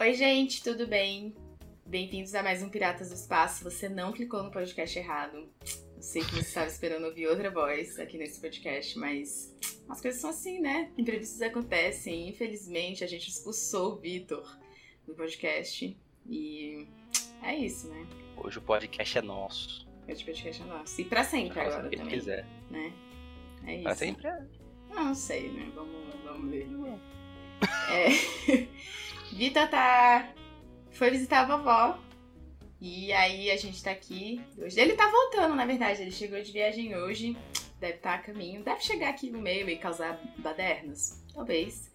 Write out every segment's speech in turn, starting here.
Oi, gente, tudo bem? Bem-vindos a mais um Piratas do Espaço. Você não clicou no podcast errado. Eu sei que você estava esperando ouvir outra voz aqui nesse podcast, mas as coisas são assim, né? Imprevistos acontecem. Infelizmente, a gente expulsou o Vitor do podcast. E é isso, né? Hoje o podcast é nosso. Hoje o podcast é nosso. E pra sempre Nossa, agora também. quiser. Né? É isso. Pra sempre é. Não, não sei, né? Vamos, vamos ver. É. Vitor tá. Foi visitar a vovó. E aí a gente tá aqui hoje. Ele tá voltando, na verdade. Ele chegou de viagem hoje. Deve estar a caminho. Deve chegar aqui no meio e causar badernas. Talvez.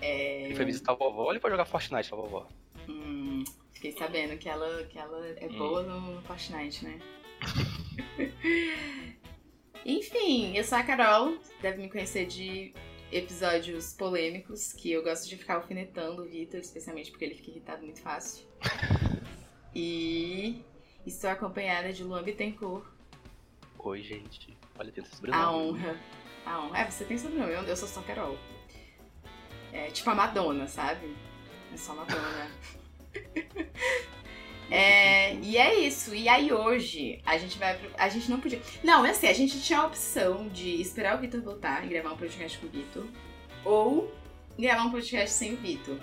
É... Ele foi visitar a vovó ou ele foi jogar Fortnite com a vovó? Hum, fiquei sabendo que ela, que ela é Hum. boa no, no Fortnite, né? Enfim, eu sou a Carol, deve me conhecer de episódios polêmicos, que eu gosto de ficar alfinetando o Vitor, especialmente porque ele fica irritado muito fácil. E estou acompanhada de Luan Bittencourt, Oi, gente. Olha, tem esse a sobrenome. honra. A honra. É, você tem sobrenome, eu eu sou só Carol. É tipo a Madonna, sabe? É só Madonna. É, e é isso. E aí hoje a gente vai. pro- A gente não podia. Não, é assim, a gente tinha a opção de esperar o Vitor voltar e gravar um podcast com o Vitor. Ou gravar um podcast sem o Vitor.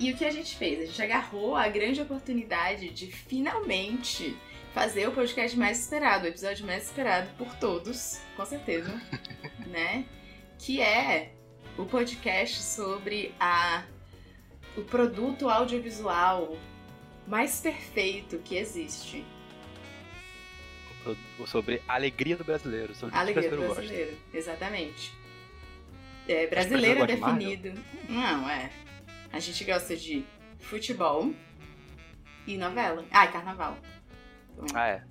E o que a gente fez? A gente agarrou a grande oportunidade de finalmente fazer o podcast mais esperado, o episódio mais esperado por todos, com certeza, né? Que é o podcast sobre a o produto audiovisual mais perfeito que existe. Sobre a alegria do brasileiro. Sobre Alegria do brasileiro gosta. brasileiro, exatamente. É, brasileiro é brasileiro gosta de definido. Não, é. A gente gosta de futebol e novela. Ah, e carnaval. Ah, é.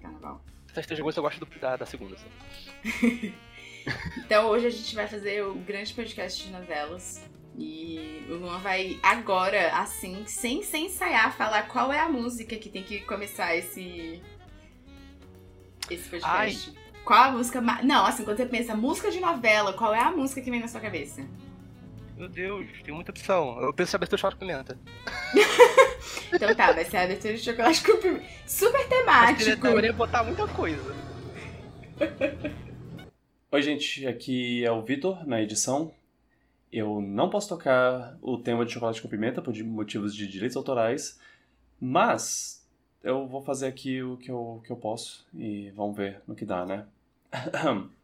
carnaval. Essas três coisas eu gosto do- da, da segunda. sabe? Então hoje a gente vai fazer o grande podcast de novelas. E o Luan vai agora, assim, sem, sem ensaiar, falar qual é a música que tem que começar esse. Esse podcast. Qual a música. Não, assim, quando você pensa música de novela, qual é a música que vem na sua cabeça? Meu Deus, tem muita opção. Eu penso em abertura de chocolate com pimenta. Então tá, vai ser a abertura de chocolate com pimenta. Super temático. eu deveria botar muita coisa. Oi, gente, aqui é o Vitor na edição. Eu não posso tocar o tema de chocolate com pimenta por motivos de direitos autorais, mas eu vou fazer aqui o que eu, que eu posso e vamos ver no que dá, né?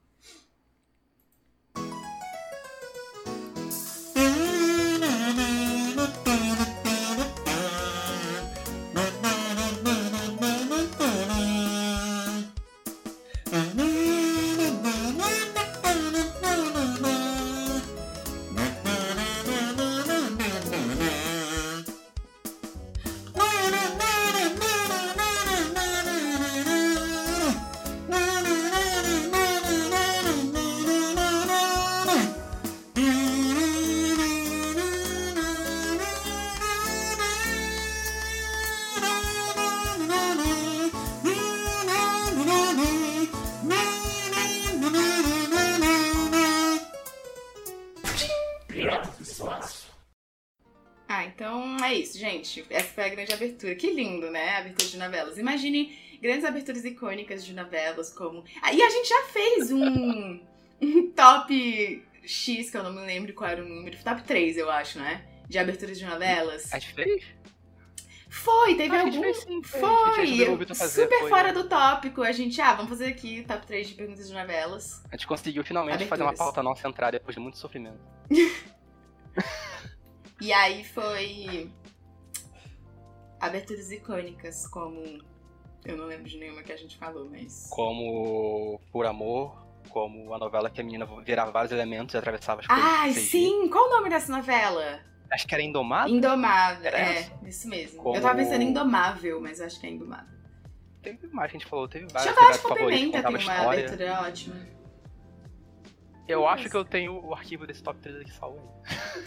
gente. Essa foi a grande abertura. Que lindo, né? A abertura de novelas. Imagine grandes aberturas icônicas de novelas, como. Ah, e a gente já fez um, um top X, que eu não me lembro qual era o número. Top 3, eu acho, né? De aberturas de novelas. A gente fez? Foi, teve Ah, algum. fez sim, Foi! fazer, Super foi. fora do tópico. A gente, ah, vamos fazer aqui top 3 de perguntas de novelas. A gente conseguiu finalmente fazer uma Aberturas. pauta nossa entrar depois de muito sofrimento. E aí foi. Aberturas icônicas, como. Eu não lembro de nenhuma que a gente falou, mas. Como Por Amor, como a novela que a menina virava vários elementos e atravessava as coisas. Ai, sim! Qual o nome dessa novela? Acho que era Indomado. Indomável. Era É, essa? isso mesmo. Como- Eu tava pensando em Indomável, mas acho que é Indomável. Teve mais que a gente falou, teve vários. Chocolate com Pimenta tem uma história. abertura ótima. Eu Nossa. acho que eu tenho o arquivo desse top 3 aqui salvo aí.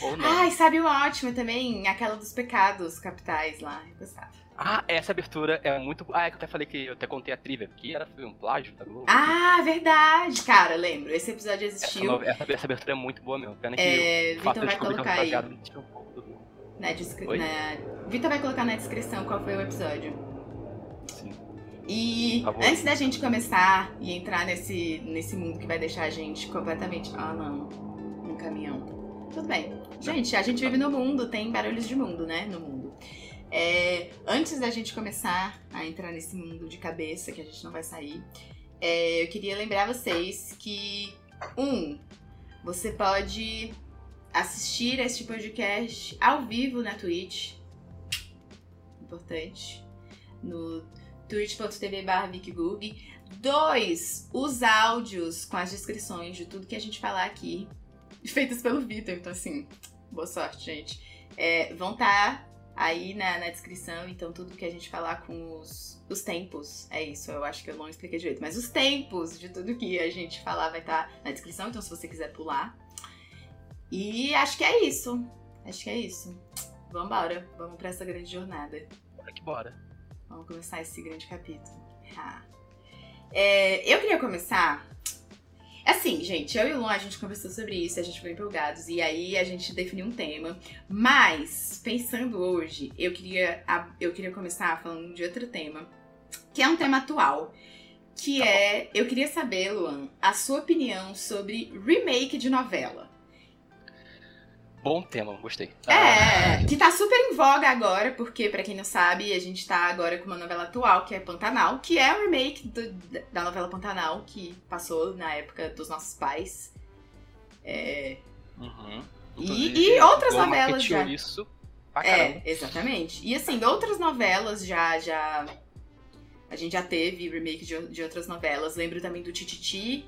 Ou não. Ai, sabe uma ótima também? Aquela dos pecados capitais lá. Eu gostava. Ah, essa abertura é muito. Ah, é que eu até falei que eu até contei a trivia, que era foi um plágio da Globo. Ah, verdade! Cara, lembro. Esse episódio existiu. essa, essa abertura é muito boa mesmo. Pena que É, o fato de vai é colocar aí. um pouco do. Na na- Vitor vai colocar na descrição qual foi o episódio. Sim. E antes da gente começar e entrar nesse, nesse mundo que vai deixar a gente completamente. Ah, não. Um caminhão. Tudo bem. Gente, a gente vive no mundo, tem barulhos de mundo, né? No mundo. É, antes da gente começar a entrar nesse mundo de cabeça, que a gente não vai sair, é, eu queria lembrar vocês que, um, você pode assistir este podcast ao vivo na Twitch. Importante. No twitch.tv barra. Dois, os áudios com as descrições de tudo que a gente falar aqui, feitos pelo Vitor. Então, assim, boa sorte, gente. É, vão estar aí na, na descrição, então tudo que a gente falar com os, os tempos, é isso, eu acho que eu não expliquei direito, mas os tempos de tudo que a gente falar vai estar na descrição, então se você quiser pular. E acho que é isso. Acho que é isso. Vambora, vamos pra essa grande jornada. Bora que bora. Vamos começar esse grande capítulo. Ah. É, eu queria começar. Assim, gente, eu e o Luan, a gente conversou sobre isso, a gente ficou empolgados, e aí a gente definiu um tema. Mas, pensando hoje, eu queria, eu queria começar falando de outro tema, que é um tema atual. Que é, eu queria saber, Luan, a sua opinião sobre remake de novela. Bom tema, gostei. É, que tá super em voga agora, porque, pra quem não sabe, a gente tá agora com uma novela atual, que é Pantanal, que é o remake do- da novela Pantanal, que passou na época dos nossos pais. É, Uhum. E- e outras novelas já. isso pra caramba. é, exatamente. E assim, outras novelas já, já. A gente já teve remake de, de outras novelas. Lembro também do Tititi,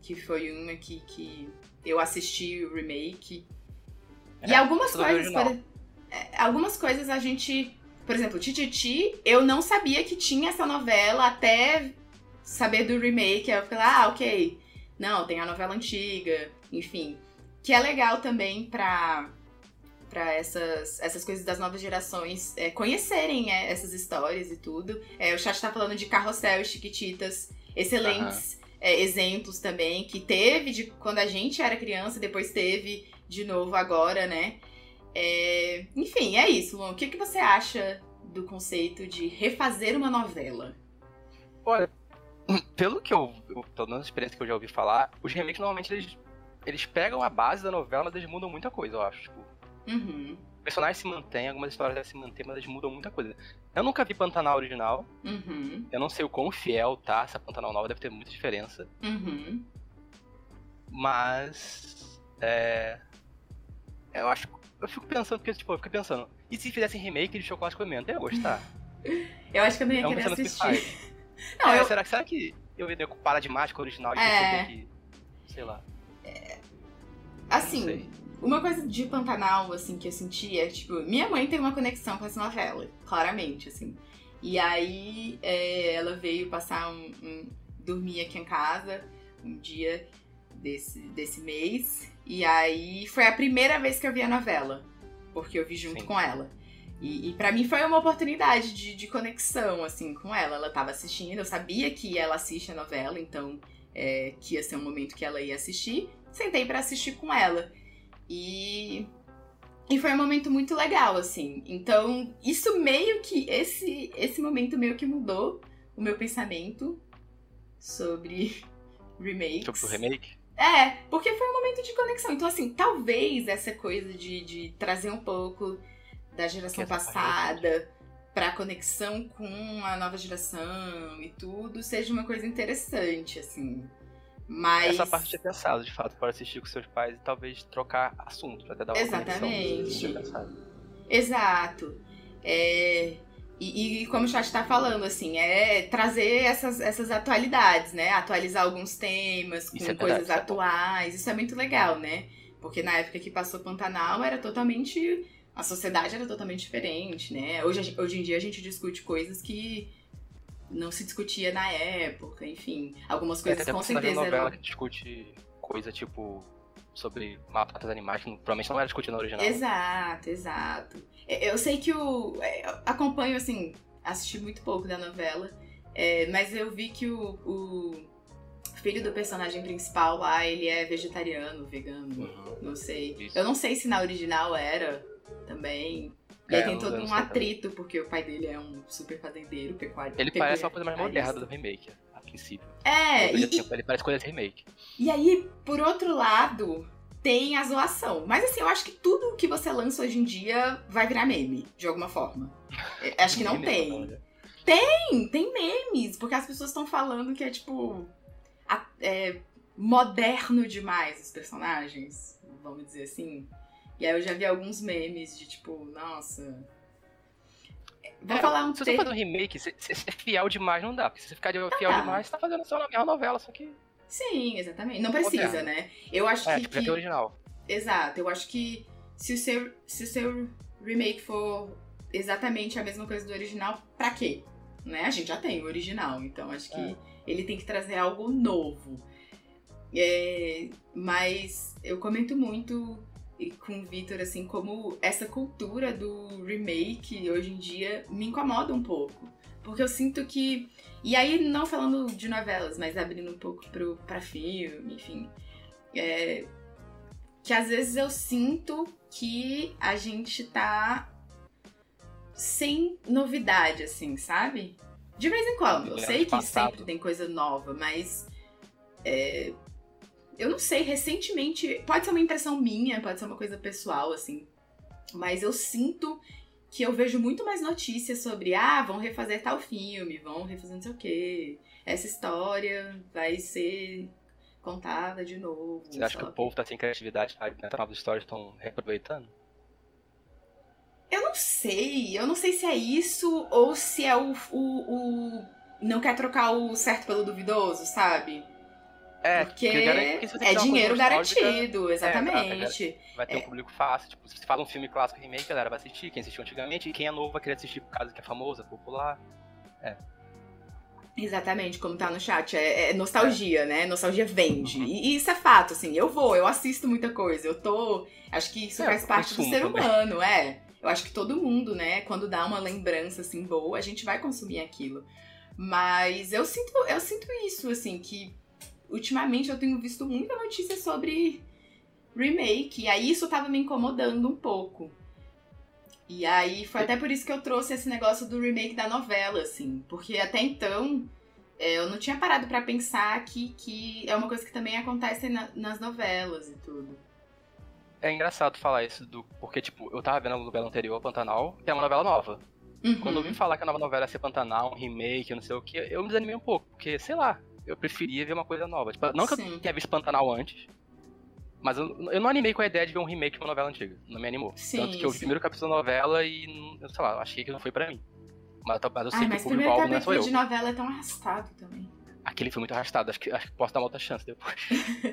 que foi uma que, que eu assisti o remake. E É, algumas tudo coisas, por- é, algumas coisas a gente, por exemplo, Tititi, eu não sabia que tinha essa novela até saber do remake. Eu lá, ah, ok. Não, tem a novela antiga, enfim. Que é legal também pra, pra essas, essas coisas das novas gerações é, conhecerem é, essas histórias e tudo. É, o chat tá falando de Carrossel e Chiquititas, excelentes é, exemplos também, que teve de quando a gente era criança, depois teve de novo agora, né? É, enfim, é isso, Luan. O que, que você acha do conceito de refazer uma novela? Olha, pelo que eu, eu pelo menos a experiência que eu já ouvi falar, os remakes normalmente eles, eles pegam a base da novela, mas eles mudam muita coisa, eu acho. Tipo, Uhum, o personagem se mantém, algumas histórias se manter, mas eles mudam muita coisa. Eu nunca vi Pantanal original, uhum, eu não sei o quão fiel tá essa Pantanal nova, deve ter muita diferença. uhum. Mas. É. Eu acho. Eu fico pensando, porque, tipo, eu fico pensando, e se fizessem remake de Chocolate com? Eu ia gostar. Eu acho que eu não ia É um querer que assistir. faz. Não, É, eu, será, será que eu ia parar de mais com o original e É. que. Sei lá. assim, Não sei. Uma coisa de Pantanal, assim, que eu senti é, tipo, minha mãe tem uma conexão com essa novela, claramente, assim. E aí é, ela veio passar um, um- dormir aqui em casa um dia desse, desse mês. E aí foi a primeira vez que eu vi a novela. Porque eu vi junto Sim. com ela. E, e para mim foi uma oportunidade de, de conexão, assim, com ela. Ela tava assistindo, eu sabia que ela assiste a novela, então é, que ia ser um momento que ela ia assistir. Sentei pra assistir com ela. E. E foi um momento muito legal, assim. Então, isso meio que. Esse, esse momento meio que mudou o meu pensamento sobre remakes. Sobre o remake? É, porque foi um momento de conexão. Então, assim, talvez essa coisa de, de trazer um pouco da geração passada pra conexão com a nova geração e tudo seja uma coisa interessante, assim. Mas. Essa parte tinha pensado, de fato, para assistir com seus pais e talvez trocar assunto, até dar uma Exatamente. pensado. Exato. É, e, e como o chat tá falando, assim, é trazer essas, essas atualidades, né? Atualizar alguns temas com é verdade, coisas atuais. Isso é muito legal, né? Porque na época que passou Pantanal era totalmente. A sociedade era totalmente diferente, né? Hoje, hoje em dia a gente discute coisas que não se discutia na época, enfim. Algumas coisas com certeza novela eram. que discute coisa tipo sobre maltratos animais, que provavelmente não era discutido na original. Exato, exato. Eu sei que o. Eu acompanho, assim, assisti muito pouco da novela, é, mas eu vi que o, o, filho do personagem principal lá, ele é vegetariano, vegano, uhum. não sei. Isso. Eu não sei se na original era também. E aí é, tem todo um atrito, também. porque o pai dele é um super fazendeiro, pecuário. Ele parece uma coisa mais moderna do remake, a princípio. É, e, ele parece coisa de remake. E aí, por outro lado, tem a zoação. Mas assim, eu acho que tudo que você lança hoje em dia vai virar meme, de alguma forma. acho que não tem. Tem, tem memes, porque as pessoas estão falando que é tipo. É, moderno demais os personagens, vamos dizer assim. E aí eu já vi alguns memes de tipo, nossa. Vou é, falar um Se você fazer um remake, se, se ser fiel demais não dá. Porque se você ficar fiel ah. demais, você tá fazendo só na mesma novela, só que. Sim, exatamente. Não precisa, né? Eu acho é, que. Tipo, que... original. Exato, eu acho que se o seu, se o seu remake for exatamente a mesma coisa do original, pra quê? Né? A gente já tem o original, então acho que é. ele tem que trazer algo novo. É, mas eu comento muito com o Victor, assim, como essa cultura do remake hoje em dia me incomoda um pouco. Porque eu sinto que. E aí, não falando de novelas, mas abrindo um pouco pro, pra filme, enfim. É, que às vezes eu sinto que a gente tá sem novidade, assim, sabe? De vez em quando. Eu sei que sempre tem coisa nova, mas. É, eu não sei, recentemente. Pode ser uma impressão minha, pode ser uma coisa pessoal, assim. Mas eu sinto que eu vejo muito mais notícias sobre, ah, vão refazer tal filme, vão refazer não sei o quê. Essa história vai ser contada de novo. Você acha que o povo tá sem criatividade? Né? Novas histórias estão reaproveitando? Eu não sei. Eu não sei se é isso ou se é o, o, o. Não quer trocar o certo pelo duvidoso, sabe? É, porque é dinheiro garantido, exatamente. É, vai ter um público fácil. Tipo, se você fala um filme clássico remake, a galera vai assistir, quem assistiu antigamente, e quem é novo vai querer assistir por causa que é famoso, é popular. É. Exatamente, como tá no chat. É, é nostalgia, é. né? Nostalgia vende. Uhum. E, e, isso é fato, assim. Eu vou, eu assisto muita coisa. Eu tô. Acho que isso é, faz parte do ser humano, é. Eu acho que todo mundo, né, quando dá uma lembrança assim boa, a gente vai consumir aquilo. Mas eu sinto, eu sinto isso, assim, que ultimamente eu tenho visto muita notícia sobre remake. E aí isso tava me incomodando um pouco. E aí foi até por isso que eu trouxe esse negócio do remake da novela, assim. Porque até então é, eu não tinha parado para pensar que, que é uma coisa que também acontece na, nas novelas e tudo. É engraçado falar isso, do, porque, tipo, eu tava vendo a novela anterior, Pantanal, que é uma novela nova. Uhum. Quando eu ouvi falar que a nova novela ia ser Pantanal, um remake, não sei o que, eu me desanimei um pouco, porque, sei lá, eu preferia ver uma coisa nova. Tipo, não que Sim. eu tenha visto Pantanal antes, mas eu, eu não animei com a ideia de ver um remake de uma novela antiga. Não me animou. Sim, Tanto que eu vi o primeiro capítulo da novela e, eu sei lá, achei que não foi pra mim. Mas, mas eu sei Ai, que o público alvo não só eu. de novela é tão arrastado também. Aquele foi muito arrastado, acho que, acho que posso dar uma outra chance depois.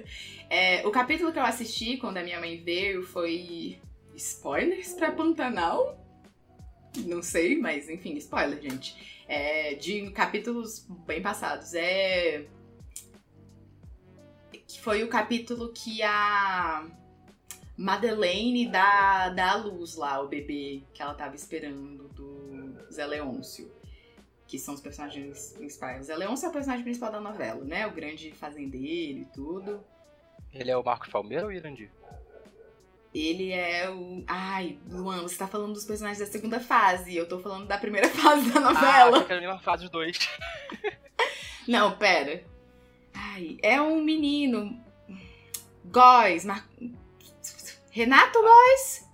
é, o capítulo que eu assisti quando a minha mãe veio foi. Spoilers pra Pantanal? Não sei, mas enfim, spoiler, gente é, de capítulos bem passados. É. Que foi o capítulo que a Madeleine dá, dá a luz lá, o bebê que ela tava esperando do Zé Leôncio. Que são os personagens principais. O Zé Leôncio é o personagem principal da novela, né? O grande fazendeiro e tudo. Ele é o Marcos Palmeira ou o Irandir? Ele é o. Ai, Luan, você tá falando dos personagens da segunda fase. Eu tô falando da primeira fase da novela. Ah, eu quero a fase dos dois. Não, pera. Ai, é um menino. Góis. Mar... Renato Góis?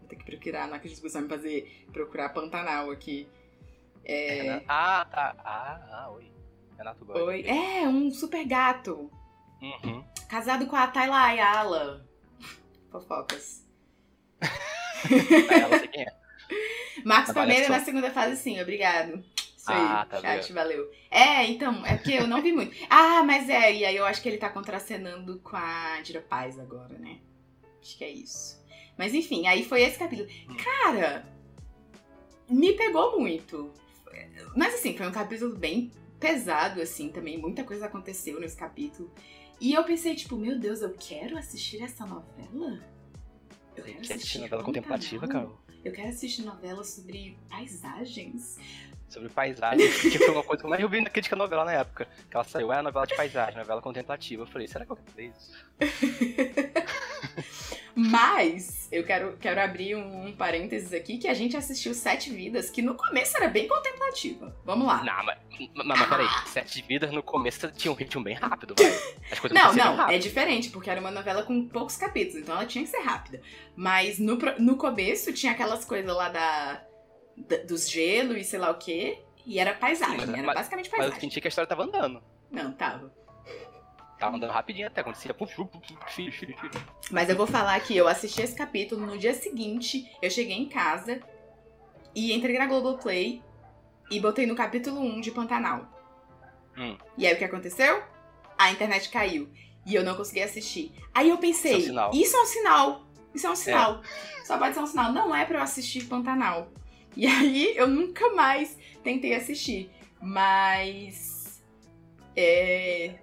Vou ter que procurar, não acredito que você vai me fazer procurar Pantanal aqui. É... Ah, tá. Ah, ah, oi. Renato Góis. Oi. É, um super gato. Uhum. Casado com a Tayla Ayala. Fofocas. Ela sei quem é. Marcos Palmeira na segunda fase, sim, obrigado. Isso ah, aí, tá chat, valeu. É, então, é porque eu não vi muito. Ah, mas é, e aí eu acho que ele tá contracenando com a Dira Paz agora, né? Acho que é isso. Mas enfim, aí foi esse capítulo. Hum. Cara, me pegou muito. Mas assim, foi um capítulo bem pesado, assim, também. Muita coisa aconteceu nesse capítulo. E eu pensei, tipo, meu Deus, eu quero assistir essa novela? Eu quero Quer assistir novela contemplativa. Carol? Eu quero assistir novela sobre paisagens. Sobre paisagem, que foi uma coisa que eu mais ouvi na crítica novela na época. Que ela saiu, é novela de paisagem, novela contemplativa. Eu falei, será que eu quero isso? Mas eu quero, quero abrir um, um parênteses aqui que a gente assistiu Sete Vidas, que no começo era bem contemplativa. Vamos lá. Não, mas, mas, mas peraí, Sete Vidas no começo tinha um ritmo bem rápido, vai. As coisas Não, não, rápido. é diferente, porque era uma novela com poucos capítulos, então ela tinha que ser rápida. Mas no, no começo tinha aquelas coisas lá da- dos gelo e sei lá o quê, e era paisagem, Sim, mas- era basicamente Mas eu paisagem. senti que a história tava andando. Não, tava. Tava andando rapidinho até, acontecia. Mas eu vou falar que eu assisti esse capítulo, no dia seguinte eu cheguei em casa e entrei na Globoplay e botei no capítulo 1 de Pantanal. Hum. E aí o que aconteceu? A internet caiu e eu não consegui assistir. Aí eu pensei, Isso é um sinal. isso é um sinal. Isso é um sinal. Só pode ser um sinal. Não é pra eu assistir Pantanal. E aí eu nunca mais tentei assistir. Mas. É.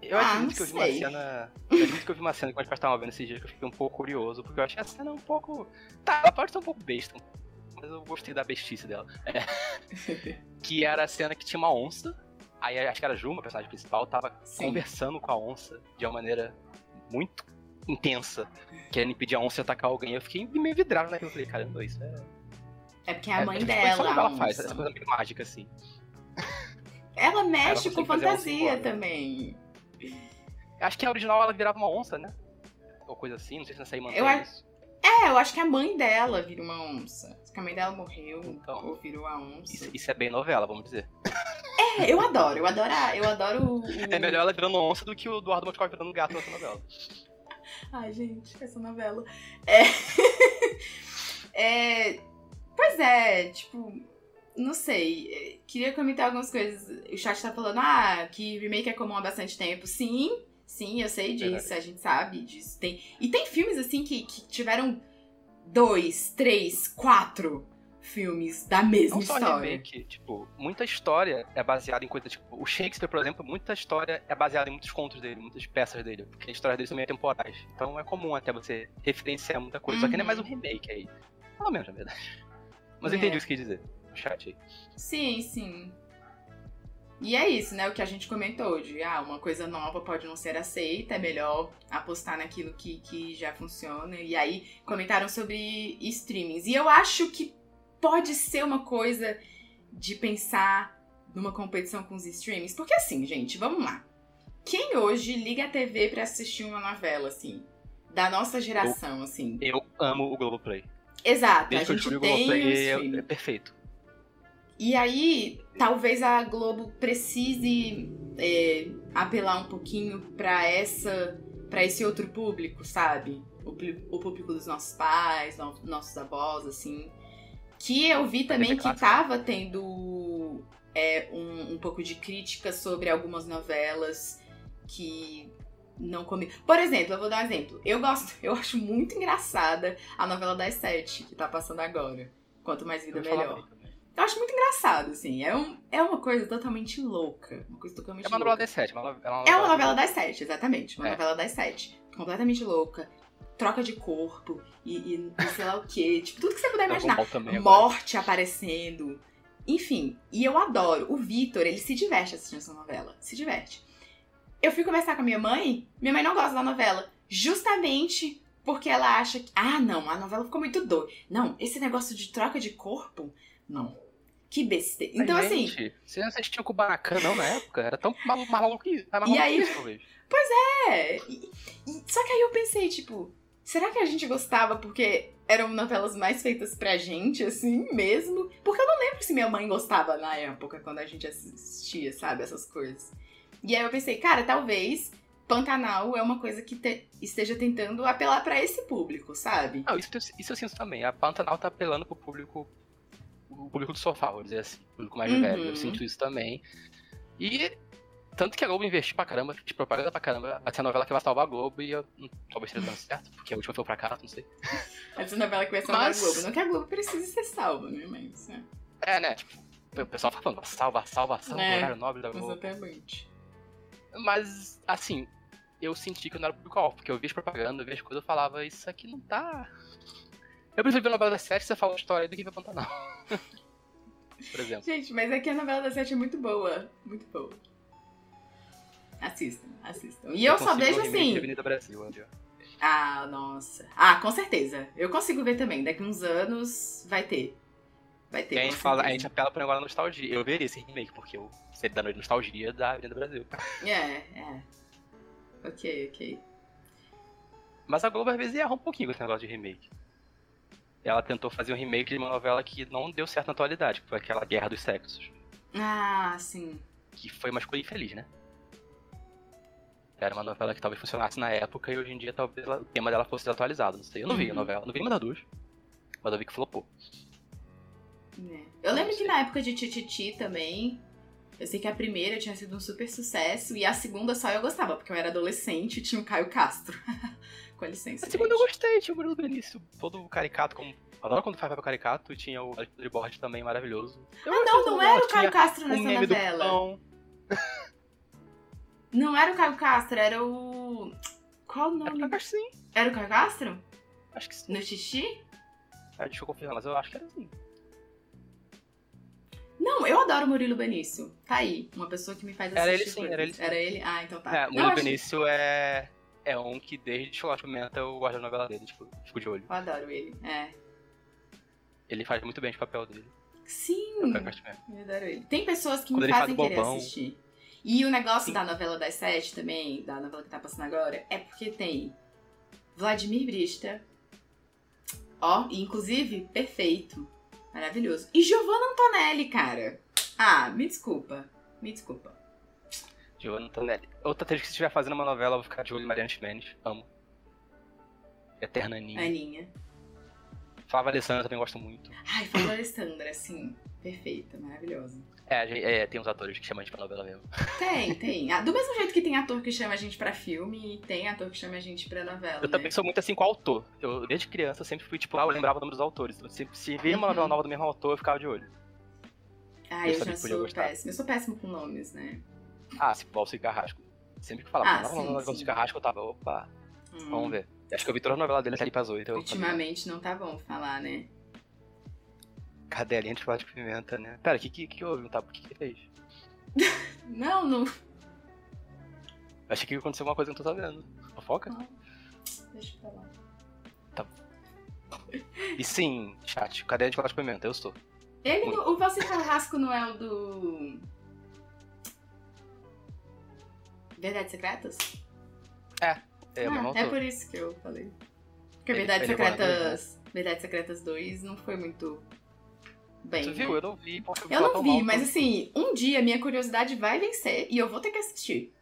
Eu Ah, que eu vi uma cena. Eu admito que eu vi uma cena que meus pais estavam vendo esses dias que eu fiquei um pouco curioso, porque eu achei a cena um pouco. Tá, ela pode ser um pouco besta, mas eu gostei da bestice dela. É. que era a cena que tinha uma onça. Aí acho que era a Juma, a personagem principal, tava Sim. conversando com a onça de uma maneira muito intensa, querendo impedir a onça de atacar alguém. Eu fiquei meio vidrado naquilo. Eu falei, caramba, isso é. É porque é a mãe tipo, dela. Só a ela faz, onça. essa coisa meio mágica assim. Ela mexe Ela com fantasia também. Acho que a original ela virava uma onça, né? Ou coisa assim, não sei se nessa aí mantém Eu a- isso. É, eu acho que a mãe dela vira uma onça. Acho que a mãe dela morreu Então, ou virou a onça. Isso, isso é bem novela, vamos dizer. É, eu adoro, eu adoro, eu adoro o. o- É melhor ela virando onça do que o Eduardo Moscov virando gato nessa novela. Ai, gente, essa novela. É. é. Pois é, tipo. Não sei. Queria comentar algumas coisas. O chat tá falando, ah, que remake é comum há bastante tempo. Sim, sim, eu sei disso, Verdade. a gente sabe disso. Tem... E tem filmes assim que, que tiveram dois, três, quatro filmes da mesma Não só história. remake, tipo, muita história é baseada em coisas, tipo, o Shakespeare, por exemplo, muita história é baseada em muitos contos dele, muitas peças dele, porque as histórias dele são meio temporais. Então é comum até você referenciar muita coisa, só que não é mais um remake aí. Pelo menos, na verdade. Mas eu É. entendi o que quis dizer, no chat aí. Sim, sim. E é isso, né? O que a gente comentou de ah, uma coisa nova pode não ser aceita, é melhor apostar naquilo que, que já funciona. E aí comentaram sobre streamings. E eu acho que pode ser uma coisa de pensar numa competição com os streamings. Porque assim, gente, vamos lá. Quem hoje liga a TV pra assistir uma novela, assim? Da nossa geração, assim. Eu amo o Globoplay. Exato, Desde que a eu gente descobri o tem um Globoplay, é, é perfeito. E aí, talvez a Globo precise é, apelar um pouquinho pra essa, para esse outro público, sabe? O, o público dos nossos pais, no- nossos avós, assim. Que eu vi também TV que tava tendo é, um, um pouco de crítica sobre algumas novelas que não comi. Por exemplo, eu vou dar um exemplo. Eu gosto, eu acho muito engraçada a novela das sete que tá passando agora. Quanto mais vida, melhor. também. Eu acho muito engraçado, assim. É, um, é uma coisa totalmente louca. Uma coisa totalmente É uma novela das sete, uma, é uma É uma novela das sete, exatamente. Uma É. novela das sete. Completamente louca. Troca de corpo e, e- e sei lá o quê. Tipo, tudo que você puder imaginar. Também agora. Morte aparecendo. Enfim, e eu adoro. O Vitor, ele se diverte assistindo essa novela. Se diverte. Eu fui conversar com a minha mãe. Minha mãe não gosta da novela. Justamente porque ela acha que. Ah, não, a novela ficou muito doida. Não, esse negócio de troca de corpo. Não. Que besteira. Então, Mas, assim. gente, Você não assistia Kubanacan, não, na época? Era tão maluco mais E maluco aí- talvez. É, e- e- só que aí eu pensei, tipo, será que a gente gostava porque eram novelas mais feitas pra gente, assim, mesmo? Porque eu não lembro se minha mãe gostava na época, quando a gente assistia, sabe, essas coisas. E aí eu pensei, cara, talvez Pantanal é uma coisa que te- esteja tentando apelar pra esse público, sabe? Não, isso, isso eu sinto também. A Pantanal tá apelando pro público. O público do sofá, vou dizer assim. O público mais Uhum. velho. Eu sinto isso também. E. Tanto que a Globo investiu pra caramba, de propaganda pra caramba. Essa novela que vai salvar a Globo e eu. Talvez esteja dando certo, porque a última foi pra cá, não sei. Essa novela que vai salvar Mas- a Globo. Não que a Globo precise ser salva, né? Mas, é, É, né? Tipo, o pessoal tá falando, salva, salva, salva, É, horário nobre da Globo. exatamente. Mas, assim, eu senti que eu não era público-alvo, porque eu vi as propagandas, eu vi as coisas, eu falava, isso aqui não tá. Eu prefiro ver a novela das sete você fala a história do que ver Pantanal. Por exemplo. Gente, mas aqui a novela das sete é muito boa. Muito boa. Assistam, assistam. E eu, eu só vejo assim. Avenida Brasil, Ah, nossa. Ah, com certeza. Eu consigo ver também. Daqui uns anos vai ter. Vai ter. a gente, fala, a gente apela negócio da nostalgia. Eu veria esse remake, porque eu sei da noite nostalgia da Avenida Brasil. É, é. Ok, ok. Mas a Globo às vezes erra um pouquinho com esse negócio de remake. Ela tentou fazer um remake de uma novela que não deu certo na atualidade, que foi aquela Guerra dos Sexos. Ah, sim. Que foi uma escolha infeliz, né? Era uma novela que talvez funcionasse na época e hoje em dia talvez o tema dela fosse atualizado. Não sei. Eu não vi a uhum. novela, não vi nenhuma das duas. Mas eu vi que flopou. É. Eu lembro que na época de Tititi também, eu sei que a primeira tinha sido um super sucesso e a segunda só eu gostava, porque eu era adolescente e tinha o Caio Castro. Com licença. A segunda gente. eu gostei, tinha o Bruno Benício, todo caricato como. Adoro quando faz papel caricato e tinha o Alexandre Borges também maravilhoso. Eu ah, não, não era o Caio Castro nessa novela. Não era o Caio Castro, era o. Qual o nome? Era o sim. Era o Caio Castro? Acho que sim. No xixi? Ah, deixa eu confirmar, mas eu acho que era assim. Não, eu adoro Murilo Benício. Tá aí, uma pessoa que me faz assistir. Era ele sim, era ele sim. Era ele? Ah, então tá. É, Murilo Não, Benício acho... é, é um que desde Chocolate Pimenta eu guardo a novela dele, tipo, fico de olho. Eu adoro ele, é. Ele faz muito bem o papel dele. Sim, eu, eu adoro ele. Tem pessoas que Quando me fazem querer bobão, assistir. E o negócio Sim. da novela das sete também, da novela que tá passando agora, é porque tem Vladimir Brista, ó, inclusive, perfeito, maravilhoso. E Giovanna Antonelli, cara. Ah, me desculpa, me desculpa. Giovanna Antonelli. Outra atriz que estiver fazendo uma novela, eu vou ficar de olho em Mariana Ximenes, amo. Eterna Aninha. Aninha. Flávia Alessandra também gosto muito. Ai, Flávia Alessandra, sim. Perfeita, maravilhosa. É, é, tem uns atores que chamam a gente pra novela mesmo. Tem, tem. Ah, do mesmo jeito que tem ator que chama a gente pra filme, tem ator que chama a gente pra novela. Eu né? também sou muito assim com o autor. Eu, desde criança, eu sempre fui, tipo, ah, eu lembrava o nome dos autores. Se, se via uma novela uhum. nova do mesmo autor, eu ficava de olho. Ah, eu, eu já sou péssimo. Eu sou péssimo com nomes, né? Ah, se Valso e Carrasco. Sempre que falava, ah, não, Valso e Carrasco, eu tava, opa, hum. vamos ver. Acho que eu vi toda a novela dele até ali pra Zoe. Ultimamente não tá bom falar, né? Cadelinha de chocolate de pimenta, né? Pera, o que, que, que houve, tá? Por que que fez? não, não. Achei que aconteceu alguma coisa que eu não tô sabendo. Fofoca? Não. Deixa eu falar. Tá. E sim, chat, cadeia de chocolate de pimenta, eu estou. Ele, Muito. o Valci Carrasco não é o do. Verdades Secretas? É, é, ah, é por isso que eu falei. Porque Verdades Secretas. Verdades Secretas 2 não foi muito bem. Você viu? Eu não vi. Eu não vi, mal, mas assim, um dia minha curiosidade vai vencer e eu vou ter que assistir.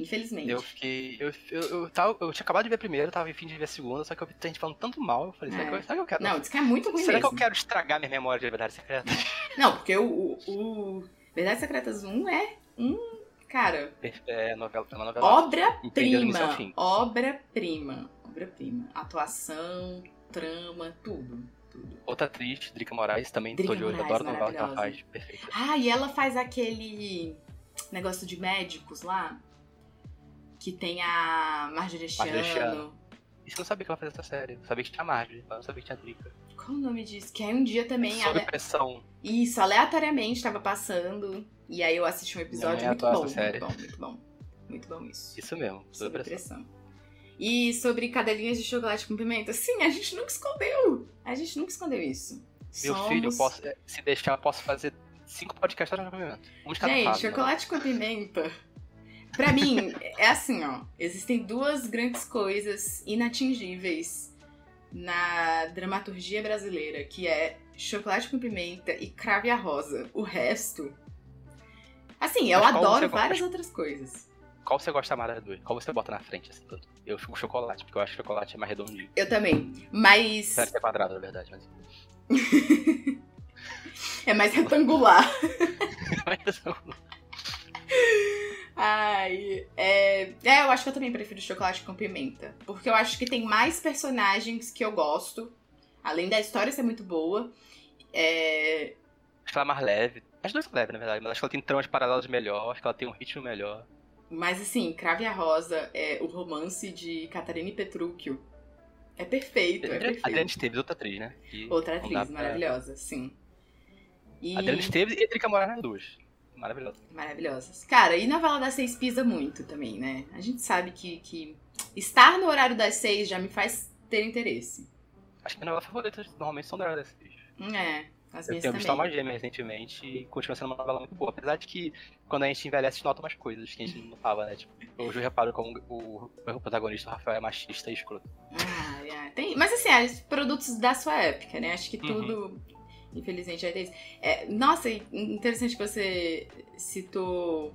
Infelizmente. Eu fiquei. Eu, eu, eu, tava, eu tinha acabado de ver a primeira, tava em fim de ver a segunda, só que eu vi gente falando tanto mal. Eu falei, é. será, que eu, será que eu quero? Não, isso que é muito ruim Será mesmo. que eu quero estragar minha memória de Verdades Secretas? Não, porque o, o, o Verdades Secretas 1 é um. Cara. É, novela, é uma novela. Obra-prima. Obra-prima. Obra-prima. Atuação, trama, tudo. Outra atriz, Drica Moraes, também Drica tô de olho, adoro novela que ela faz, perfeita. Ah, e ela faz aquele negócio de médicos lá, que tem a Marjorie Chiano. Isso eu não sabia que ela fazia essa série. Eu sabia que tinha a Marjorie, mas não sabia que tinha a Drica. Qual o nome disso? Que aí um dia também... Sob ale... pressão. Isso, aleatoriamente tava passando, e aí eu assisti um episódio muito bom, muito bom, muito bom. Muito bom isso. Isso mesmo, sob pressão. pressão. E sobre cadelinhas de chocolate com pimenta, sim, a gente nunca escondeu. A gente nunca escondeu isso. Meu Somos... filho, posso, eh, se deixar, posso fazer cinco podcasts com pimenta. Um de cada gente, fase, chocolate né? com pimenta. Pra mim, é assim, ó. Existem duas grandes coisas inatingíveis na dramaturgia brasileira, que é chocolate com pimenta e crave a rosa. O resto. Assim, eu adoro várias outras coisas. Qual você gosta mais das duas? Qual você bota na frente, assim? Eu fico chocolate, porque eu acho que chocolate é mais redondinho. Eu também, mas... Sério que é quadrado, na verdade, mas... é mais retangular. Ai, é... é, eu acho que eu também prefiro chocolate com pimenta. Porque eu acho que tem mais personagens que eu gosto. Além da história ser muito boa. É... Acho que ela é mais leve. As duas são leves, na verdade, mas acho que ela tem tramas paralelas melhor, acho que ela tem um ritmo melhor. Mas assim, Crave a Rosa é o romance de Catarina Petruccio. É perfeito, é perfeito. Adriana Esteves, outra atriz, né? Que outra atriz, maravilhosa, sim. E... Adriana Esteves e Drica Moraes duas. Maravilhosas. Maravilhosas. Cara, e novela das seis pisa muito também, né? A gente sabe que, que estar no horário das seis já me faz ter interesse. Acho que a novela favorita normalmente são do horário das seis. É, as eu tenho visto Alma Gêmea recentemente e continua sendo uma novela muito boa. Apesar de que quando a gente envelhece, a gente nota umas coisas que a gente não notava, né? Tipo, hoje eu reparo como o, o protagonista, o Rafael, é machista e escroto. Ah, é. Tem, mas assim, é, produtos da sua época, né? Acho que uhum. tudo, uhum. infelizmente, vai ter isso. É, nossa, interessante que você citou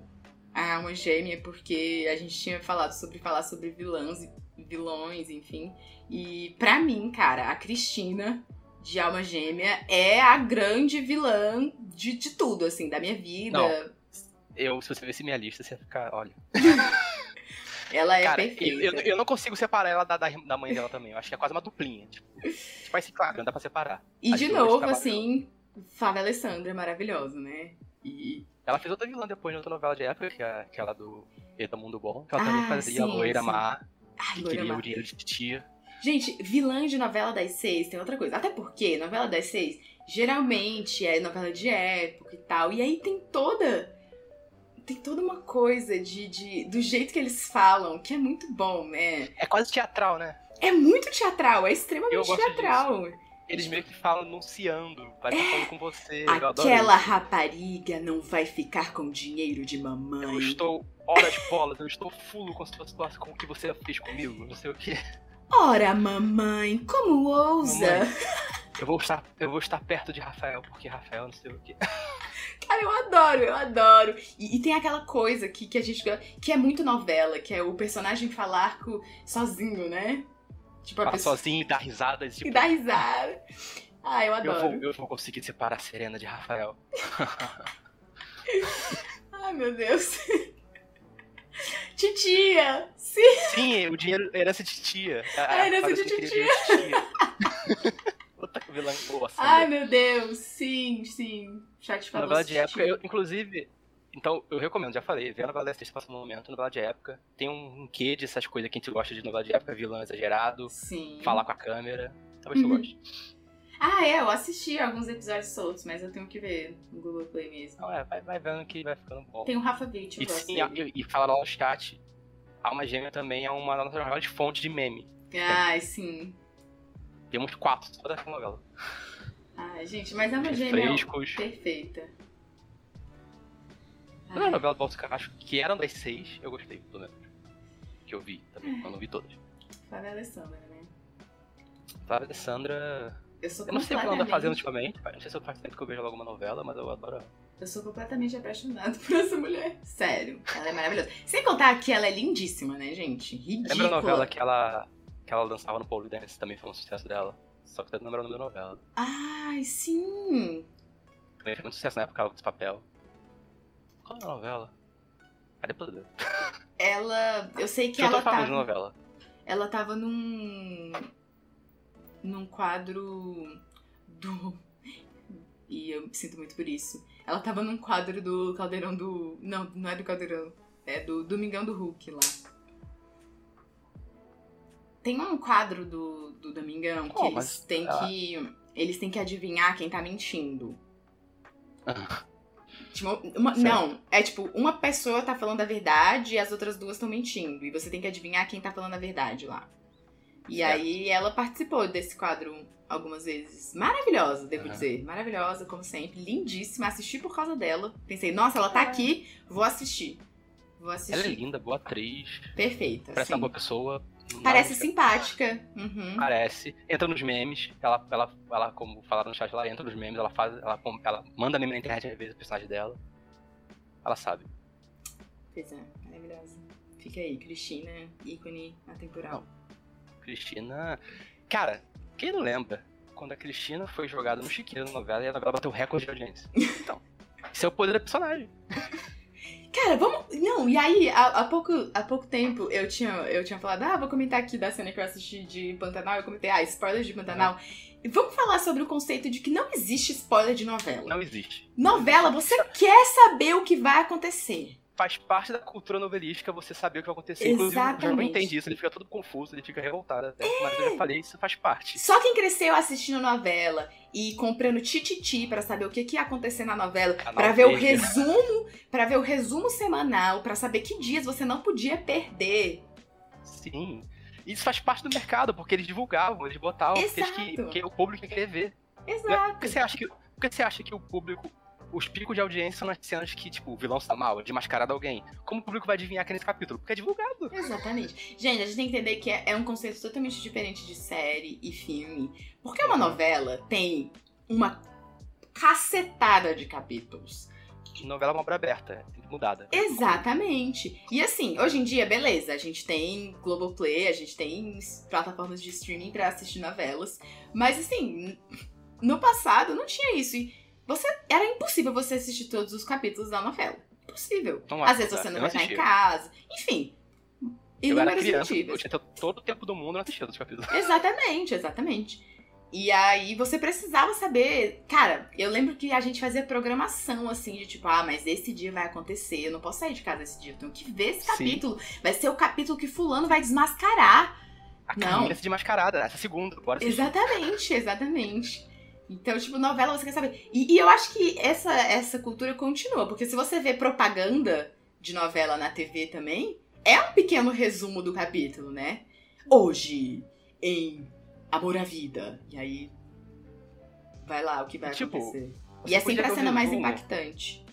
a Alma Gêmea, porque a gente tinha falado sobre falar sobre vilãs, vilões, enfim. E para mim, cara, a Cristina de Alma Gêmea é a grande vilã de, de tudo, assim, da minha vida. Não. Eu, se você visse minha lista, você ia ficar, olha. ela é Cara, perfeita. Eu, eu, não consigo separar ela da, da, mãe dela também. Eu acho que é quase uma duplinha. Tipo, tipo assim, claro, não dá pra separar. E de novo, assim, Flávia Alessandra é maravilhosa, né? E... Ela fez outra vilã depois de outra novela de época, que é aquela do Eita Mundo Bom, que ela ah, também fazia sim, a loira má, que queria o dinheiro de tia. Gente, vilã de novela das seis tem outra coisa. Até porque novela das seis geralmente é novela de época e tal. E aí tem toda. Tem toda uma coisa de, de do jeito que eles falam, que é muito bom, né? É quase teatral, né? É muito teatral, é extremamente teatral. Disso. Eles meio que falam anunciando, vai é, falando com você. Aquela rapariga não vai ficar com dinheiro de mamãe. Eu estou horas de bolas, eu estou fulo com a situação com o que você fez comigo, não sei o que. Ora, mamãe, como ousa? Mamãe, eu vou estar, eu vou estar perto de Rafael, porque Rafael não sei o quê. Cara, eu adoro, eu adoro. E, e, tem aquela coisa que, que a gente que é muito novela, que é o personagem falar com, sozinho, né? Tipo, a pessoa... sozinho e dar risada. Tipo... E dar risada. Ah, eu adoro. Eu vou, eu vou conseguir separar a Serena de Rafael. Ai, meu Deus. Titia! Sim! Sim, o dinheiro herança de tia. A, a herança de titia. Puta que vilã boa. Ai, meu Deus. Sim, sim. Chat falou Novela de época, eu, inclusive... Então, eu recomendo, já falei, vê a novela dessa passa no momento, novela de época. Tem um quê dessas coisas que a gente gosta de novela de época, vilão exagerado. Sim. Falar com a câmera. Talvez uhum. tu goste. Ah, é, eu assisti alguns episódios soltos, mas eu tenho que ver no Google Play mesmo. Não, é, vai, vai vendo que vai ficando bom. Tem o Rafa Witt, eu e, sim, e, e fala lá no chat, Alma Gêmea também é uma novela de fonte de meme. Ai, sim. Temos quatro só dessa novela. Ai, gente, mas Alma Gêmea é perfeita. Mas a novela do Walter Caracho, que eram das seis, eu gostei, pelo menos. Que eu vi também, eu não vi todas. Flávia Alessandra, né? Flávia Alessandra eu sou Eu não sei o que ela anda fazendo ultimamente, não sei se eu faço tempo que eu vejo alguma novela, mas eu adoro ela. Eu sou completamente apaixonada por essa mulher. Sério, ela é maravilhosa. Sem contar que ela é lindíssima, né, gente? Ridícula. Lembra a novela que ela, que ela dançava no Pole Dance? Também foi um sucesso dela. Só que tá lembrando da novela. Ai, sim! Também foi muito sucesso na época desse papel. Qual é a novela? Cadê depois dela? Ela. Eu sei que ela. Tava... de novela. Ela tava num num quadro do. E eu me sinto muito por isso. Ela tava num quadro do Caldeirão do. Não, não é do Caldeirão. É do Domingão do Hulk lá. Tem um quadro do, do Domingão que oh, eles têm que. Eles têm que adivinhar quem tá mentindo. Tipo, uma, não, é tipo, uma pessoa tá falando a verdade e as outras duas estão mentindo. E você tem que adivinhar quem tá falando a verdade lá. E certo. aí ela participou desse quadro algumas vezes. Maravilhosa, devo uhum. dizer. Maravilhosa, como sempre. Lindíssima. Assisti por causa dela. Pensei, nossa, ela tá aqui, vou assistir. Vou assistir. Ela é linda, boa atriz. Perfeita. Parece sim. uma boa pessoa. Parece simpática. Uhum. Parece. Entra nos memes. Ela, ela, ela, como falaram no chat, ela entra nos memes, ela faz. Ela, ela manda meme na internet às vezes o personagem dela. Ela sabe. Pois é, maravilhosa. Fica aí, Cristina, ícone atemporal. Não. Cristina. Cara, quem não lembra quando a Cristina foi jogada no Chiqueiro na novela e a novela bateu recorde de audiência? Então, isso é o poder da personagem. Cara, vamos. Não, e aí, há, há, pouco, há pouco tempo eu tinha, eu tinha falado, ah, vou comentar aqui da cena que eu assisti de Pantanal. Eu comentei, ah, spoiler de Pantanal. É. Vamos falar sobre o conceito de que não existe spoiler de novela. Não existe. Novela, você quer saber o que vai acontecer. Faz parte da cultura novelística você saber o que vai acontecer. Inclusive, o João não entende isso, ele fica todo confuso, ele fica revoltado até. É. Mas eu já falei, isso faz parte. Só quem cresceu assistindo novela e comprando tititi para saber o que, que ia acontecer na novela, para ver o resumo, para ver o resumo semanal, para saber que dias você não podia perder. Sim. Isso faz parte do mercado, porque eles divulgavam, eles botavam, Exato. porque, porque o público ia querer ver. Exato. Por que você acha que, por que, você acha que o público os picos de audiência são nas cenas que, tipo, o vilão está mal, de mascarado alguém. Como o público vai adivinhar que é nesse capítulo? Porque é divulgado. Exatamente. Gente, a gente tem que entender que é, é um conceito totalmente diferente de série e filme. Porque uma novela tem uma cacetada de capítulos. Novela é uma obra aberta, mudada. Exatamente. E assim, hoje em dia, beleza, a gente tem Globoplay, a gente tem plataformas de streaming para assistir novelas. Mas assim, no passado não tinha isso. E você era impossível você assistir todos os capítulos da novela. Impossível. Não Às vezes você não vai estar em casa. Enfim. Inúmeros motivos. Eu tinha todo o tempo do mundo assistia os capítulos. Exatamente, exatamente. E aí você precisava saber. Cara, eu lembro que a gente fazia programação assim, de tipo, ah, mas esse dia vai acontecer, eu não posso sair de casa esse dia, eu tenho que ver esse capítulo. Sim. Vai ser o capítulo que fulano vai desmascarar. A não. se desmascarada, essa segunda. Bora exatamente, exatamente. Então, tipo, novela você quer saber. E, e, eu acho que essa, essa cultura continua, porque se você vê propaganda de novela na TV também, é um pequeno resumo do capítulo, né? Hoje, em Amor à Vida. E aí. Vai lá o que vai tipo, acontecer. E é sempre a cena mais impactante.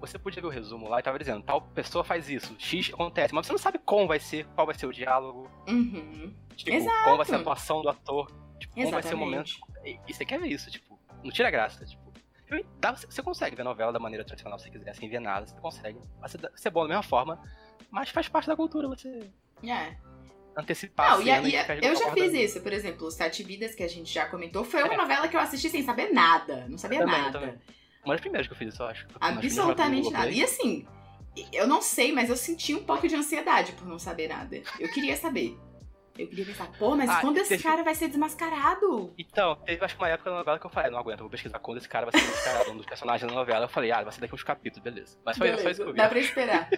Você podia ver o resumo lá e tava dizendo, tal pessoa faz isso, X acontece, mas você não sabe como vai ser, qual vai ser o diálogo. Uhum. Tipo, Exato. como vai ser a atuação do ator. Tipo, como vai ser o momento e, você quer ver isso, tipo, não tira graça, tipo. Dá, você consegue ver novela da maneira tradicional se você quiser, sem ver nada, você consegue. Vai ser, ser bom da mesma forma, mas faz parte da cultura você. É. Antecipar não, e, a, e a, Eu já fiz isso, por exemplo, Os Sete Vidas, que a gente já comentou, foi uma é. novela que eu assisti sem saber nada. Não sabia também, nada. Também. Uma das primeiras que eu fiz isso, eu acho. Absolutamente nada. E assim, eu não sei, mas eu senti um pouco de ansiedade por não saber nada. Eu queria saber. Eu queria pensar, pô, mas ah, quando esse teve... cara vai ser desmascarado? Então, teve acho que uma época da novela que eu falei, não aguento, vou pesquisar quando esse cara vai ser desmascarado, um dos personagens da novela. Eu falei, ah, vai ser daqui uns capítulos, beleza. Mas foi, beleza, foi isso que eu vi. Dá pra esperar.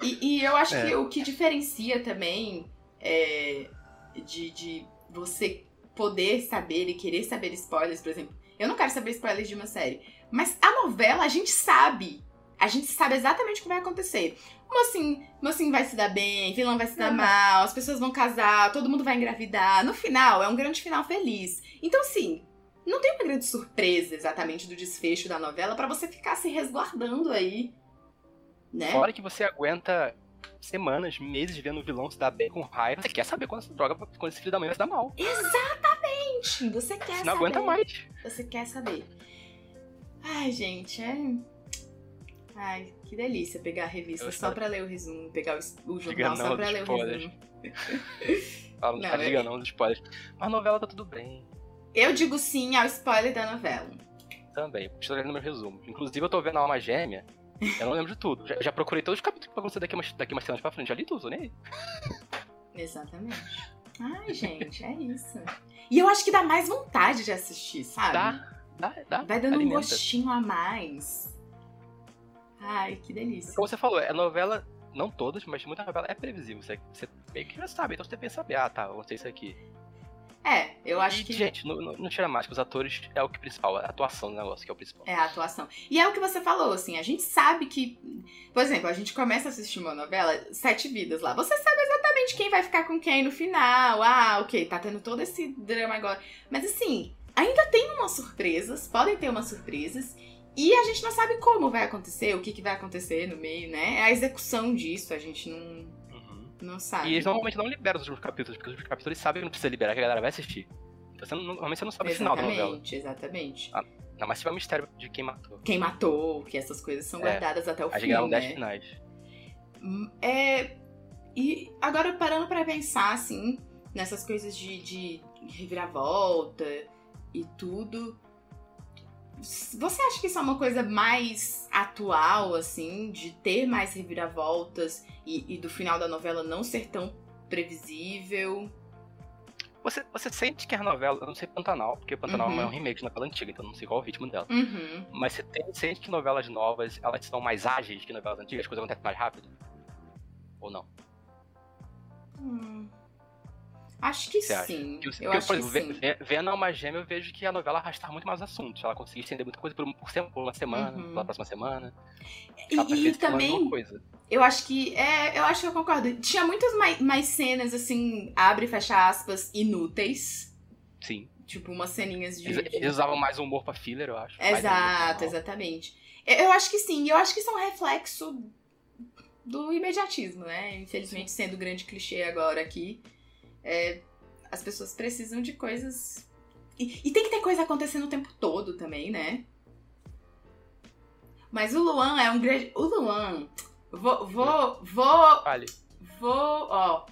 e, e, eu acho é. que o que diferencia também é, de, de você poder saber e querer saber spoilers, por exemplo. Eu não quero saber spoilers de uma série. Mas a novela, a gente sabe. A gente sabe exatamente o que vai acontecer mocinho, mocinho vai se dar bem, vilão vai se dar mal, as pessoas vão casar, todo mundo vai engravidar. No final, é um grande final feliz. Então, sim, não tem uma grande surpresa exatamente do desfecho da novela para você ficar se resguardando aí. Né? Fora que você aguenta semanas, meses vendo o vilão se dar bem com raiva. Você quer saber quando essa droga, quando esse filho da mãe vai se dar mal. Exatamente! Você quer você saber. Não aguenta mais. Você quer saber. Ai, gente, é. Ai, que delícia pegar a revista só pra ler o resumo, pegar o, o jornal só pra ler spoilers. o resumo. Fala, não, diga não dos spoilers. Mas novela tá tudo bem. Eu digo sim ao spoiler da novela. Também, estou lendo meu resumo. Inclusive eu tô vendo a Alma Gêmea, eu não lembro de tudo. Já, já procurei todos os capítulos que vão acontecer daqui umas, daqui umas semanas pra frente, já li tudo, nem Exatamente. Ai, gente, é isso. E eu acho que dá mais vontade de assistir, sabe? Dá, dá, dá. Vai dando Alimenta. um gostinho a mais. Ai, que delícia. Como você falou, é novela, não todas, mas muita novela é previsível. Você, você meio que já sabe, então você pensa, ah, tá, vou ter isso aqui. É, eu acho e, que. Gente, não, não tira mais, que os atores é o que principal, a atuação do negócio que é o principal. É a atuação. E é o que você falou, assim, a gente sabe que. Por exemplo, a gente começa a assistir uma novela, Sete Vidas lá. Você sabe exatamente quem vai ficar com quem no final. Ah, ok, tá tendo todo esse drama agora. Mas assim, ainda tem umas surpresas, podem ter umas surpresas. E a gente não sabe como vai acontecer, o que, que vai acontecer no meio, né? É a execução disso, a gente não, uhum. não sabe. E eles normalmente não liberam os últimos capítulos, porque os últimos capítulos eles sabem que não precisa liberar, que a galera vai assistir. Então você não, normalmente você não sabe exatamente, o final da novela. Exatamente, exatamente. Ah, não, mas se tiver um mistério de quem matou. Quem matou, que essas coisas são é, guardadas até o fim, né? 10 finais. Hum, é... E agora parando para pensar, assim, nessas coisas de, de reviravolta e tudo você acha que isso é uma coisa mais atual, assim, de ter mais reviravoltas e, e do final da novela não ser tão previsível? Você, você sente que a novela. Eu não sei Pantanal, porque Pantanal uhum. é um remake de novela antiga, então eu não sei qual é o ritmo dela. Uhum. Mas você tem, sente que novelas novas elas são mais ágeis que novelas antigas, as coisas acontecem mais rápido? Ou não? Hum. Acho que sim. Que, eu acho por exemplo, que sim. Vendo Alma Gêmea, eu vejo que a novela arrastar muito mais assuntos. Ela conseguia estender muita coisa por, por, por uma semana, Uhum. pela próxima semana. E, e também, eu acho que. É, eu acho que eu concordo. Tinha muitas mais, mais cenas, assim, abre e fecha aspas, inúteis. Sim. Tipo, umas ceninhas de. Eles, de- eles usavam mais humor pra filler, eu acho. Exato, exatamente. Eu, eu acho que sim, eu acho que isso é um reflexo do imediatismo, né? Infelizmente, sendo grande clichê agora aqui, é, as pessoas precisam de coisas. E, e tem que ter coisa acontecendo o tempo todo também, né? Mas o Luan é um grande. O Luan. Vou. Vou. Vou. Fale. Vou. Ó.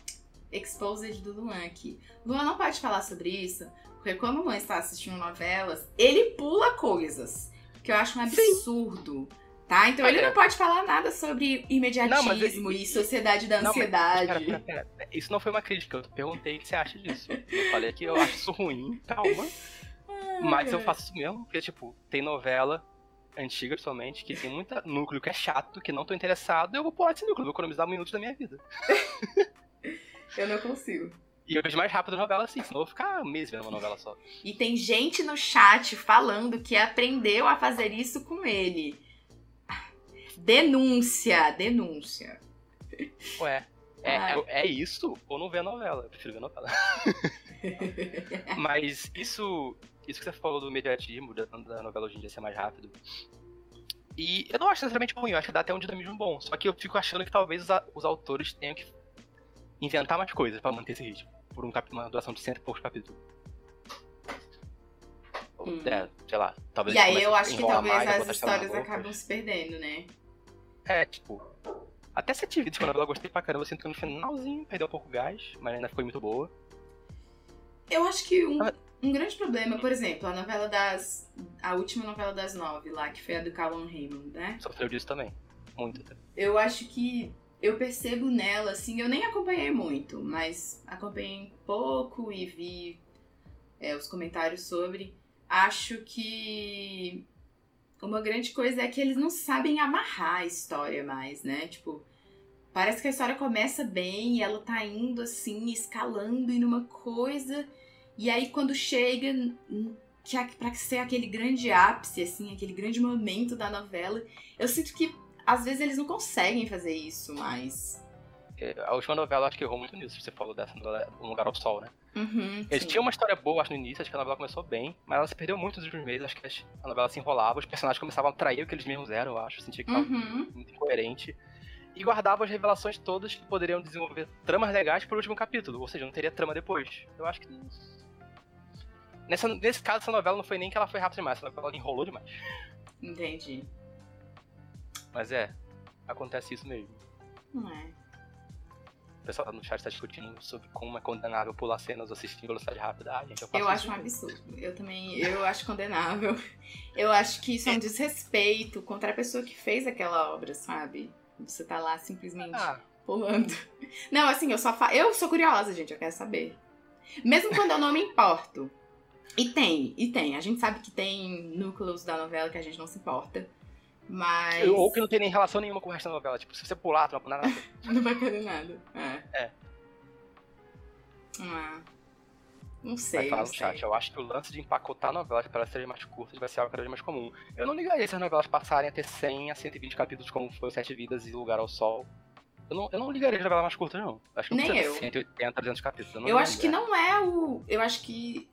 Exposed do Luan aqui. Luan não pode falar sobre isso, porque quando o Luan está assistindo novelas, ele pula coisas. Que eu acho um absurdo. Tá? Então ele não pode falar nada sobre imediatismo Não, mas e sociedade da Não, mas- ansiedade. Pera, pera, pera. Isso não foi uma crítica, eu perguntei o que você acha disso. Eu falei que eu acho isso ruim, calma. Mas eu faço isso mesmo, porque, tipo, tem novela antiga, principalmente, que tem muito núcleo que é chato, que não tô interessado, eu vou pular esse núcleo, vou economizar minutos da minha vida. Eu não consigo. E eu vejo mais rápido a novela assim, senão eu vou ficar meses vendo uma novela só. E tem gente no chat falando que aprendeu a fazer isso com ele. Denúncia, denúncia. Ué, é, Ah. é, é isso ou não ver a novela? Eu prefiro ver a novela. Mas isso, isso que você falou do mediatismo, da, da novela hoje em dia ser mais rápido. E eu não acho necessariamente ruim, eu acho que dá até um dinamismo bom. Só que eu fico achando que talvez os, os autores tenham que inventar mais coisas pra manter esse ritmo. Por um cap- uma duração de cento e poucos capítulos. Hum. É, sei lá. Talvez E aí eu acho que talvez mais, as histórias loucas. acabam se perdendo, né? É, tipo. Até Sete Vidas, novela eu gostei pra caramba, sinto que no finalzinho perdeu um pouco o gás, mas ainda ficou muito boa. Eu acho que um, Ah. um grande problema, por exemplo, a novela das. A última novela das nove lá, que foi a do Calum Raymond, né? Sofreu disso também. Muito. Eu acho que eu percebo nela, assim, eu nem acompanhei muito, mas acompanhei pouco e vi é, os comentários sobre. Acho que uma grande coisa é que eles não sabem amarrar a história mais, né? Tipo, parece que a história começa bem e ela tá indo assim, escalando em uma coisa, e aí quando chega que pra ser aquele grande ápice, assim, aquele grande momento da novela, eu sinto que às vezes eles não conseguem fazer isso mais. É, A última novela acho que errou muito nisso, você falou dessa novela Um Lugar ao Sol, né? Uhum, Eles tinham uma história boa, acho, no início, acho que a novela começou bem, mas ela se perdeu muito nos últimos meses, acho que a novela se enrolava, os personagens começavam a trair o que eles mesmos eram, eu acho, eu sentia que tava Uhum. muito incoerente. E guardava as revelações todas que poderiam desenvolver tramas legais pro último capítulo, ou seja, não teria trama depois. Eu acho que. Nessa, nesse caso, essa novela não foi nem que ela foi rápida demais, essa novela enrolou demais. Entendi. Mas é, acontece isso mesmo. Não é. O pessoal no chat tá discutindo sobre como é condenável pular cenas ou assistir em velocidade rápida. Ah, gente, eu Eu acho um absurdo. Eu também, eu acho condenável. Eu acho que isso é um desrespeito contra a pessoa que fez aquela obra, sabe? Você tá lá simplesmente Ah, pulando. Não, assim, eu só fa... eu sou curiosa, gente, eu quero saber. Mesmo quando eu não me importo. E tem, e tem. A gente sabe que tem núcleos da novela que a gente não se importa. Mas. ou que não tem nem relação nenhuma com o resto da novela. Tipo, se você pular, tu não vai nada. Não vai perder nada. É. É. Ah, não sei. Vai falar no sei. chat. Eu acho que o lance de empacotar novelas para elas serem mais curtas vai ser algo cada vez mais comum. Eu não ligaria se as novelas passarem a ter 100 a 120 capítulos, como foi Sete Vidas e Lugar ao Sol. Eu não, eu não ligaria de novelas mais curtas, não. Acho que não Nem eu. ter 180, 200 capítulos. Eu, não Eu acho que não é o. Eu acho que.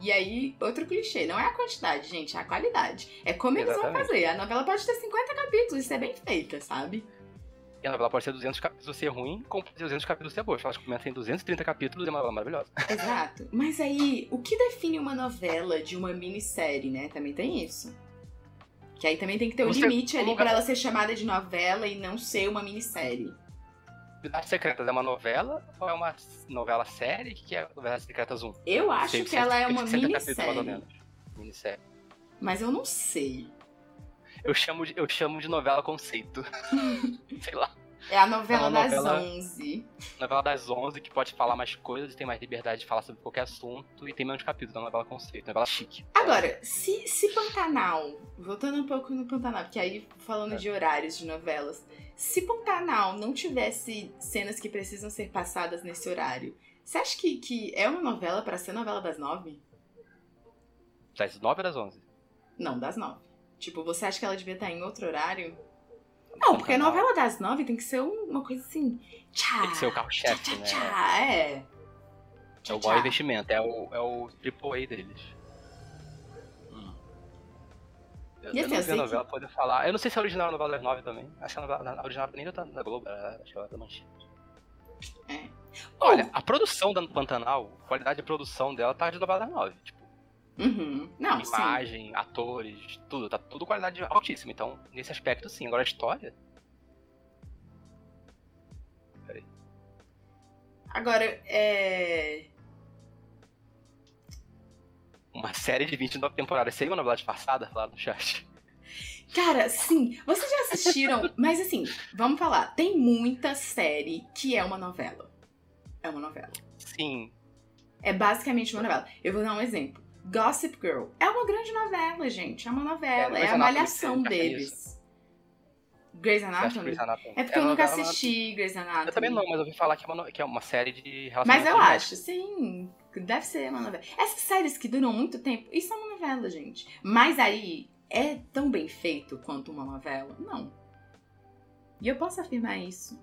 E aí, outro clichê, não é a quantidade, gente, é a qualidade. É como eles vão Exatamente. fazer. A novela pode ter 50 capítulos, isso é bem feita, sabe? E a novela pode ter 200 capítulos ser ruim, ter 200 capítulos ser boa. Elas começam em 230 capítulos e é uma novela maravilhosa. Exato. Mas aí, o que define uma novela de uma minissérie, né? Também tem isso. Que aí também tem que ter um Você- limite ali pra ela ser chamada de novela e não ser uma minissérie. Vidas Secretas é uma novela ou é uma novela série? O que é Vidas Secretas 1? Eu acho que ela é uma 60 capítulos, mais ou minissérie. Minissérie. Mas eu não sei. Eu chamo de, eu chamo de novela conceito. Sei lá. É a novela, é das novela, 11. Novela das 11, que pode falar mais coisas, tem mais liberdade de falar sobre qualquer assunto e tem menos capítulos. É uma novela conceito, novela chique. Agora, se, se Pantanal, voltando um pouco no Pantanal, porque aí falando é. de horários de novelas, se Pantanal não tivesse cenas que precisam ser passadas nesse horário, você acha que, que é uma novela para ser novela das nove? Das nove ou das onze? Não, das nove. Tipo, você acha que ela devia estar em outro horário? Não, porque a novela das nove tem que ser uma coisa assim. Tchá, tem que ser o carro-chefe, né? Tchá, é. é o bom investimento, é o, é o AAA deles. E assim, eu não vi a novela, que... pode falar. Eu não sei se é original a novela das nove também. Acho que a, novela, a original nem tá na Globo, acho que ela é da Manchete. É. Olha, a produção da Pantanal, a qualidade de produção dela tá de novela das nove. Tipo, Uhum. Não, Imagem, sim. atores, tudo. Tá tudo qualidade altíssima. Então, nesse aspecto, sim. Agora a história. Peraí. Agora, é. Uma série de 29 temporadas. Seria uma novela disfarçada? Lá no chat. Cara, sim. Vocês já assistiram? mas assim, vamos falar. Tem muita série que é uma novela. É uma novela. Sim. É basicamente uma novela. Eu vou dar um exemplo. Gossip Girl. É uma grande novela, gente. É uma novela. É, é a malhação deles. Grey's Anatomy? Grey's Anatomy? É porque é eu nunca assisti Grey's Anatomy. Eu também não, mas eu ouvi falar que é uma, que é uma série de Mas eu acho, sim. Deve ser uma novela. Essas séries que duram muito tempo, isso é uma novela, gente. Mas aí, é tão bem feito quanto uma novela? Não. E eu posso afirmar isso.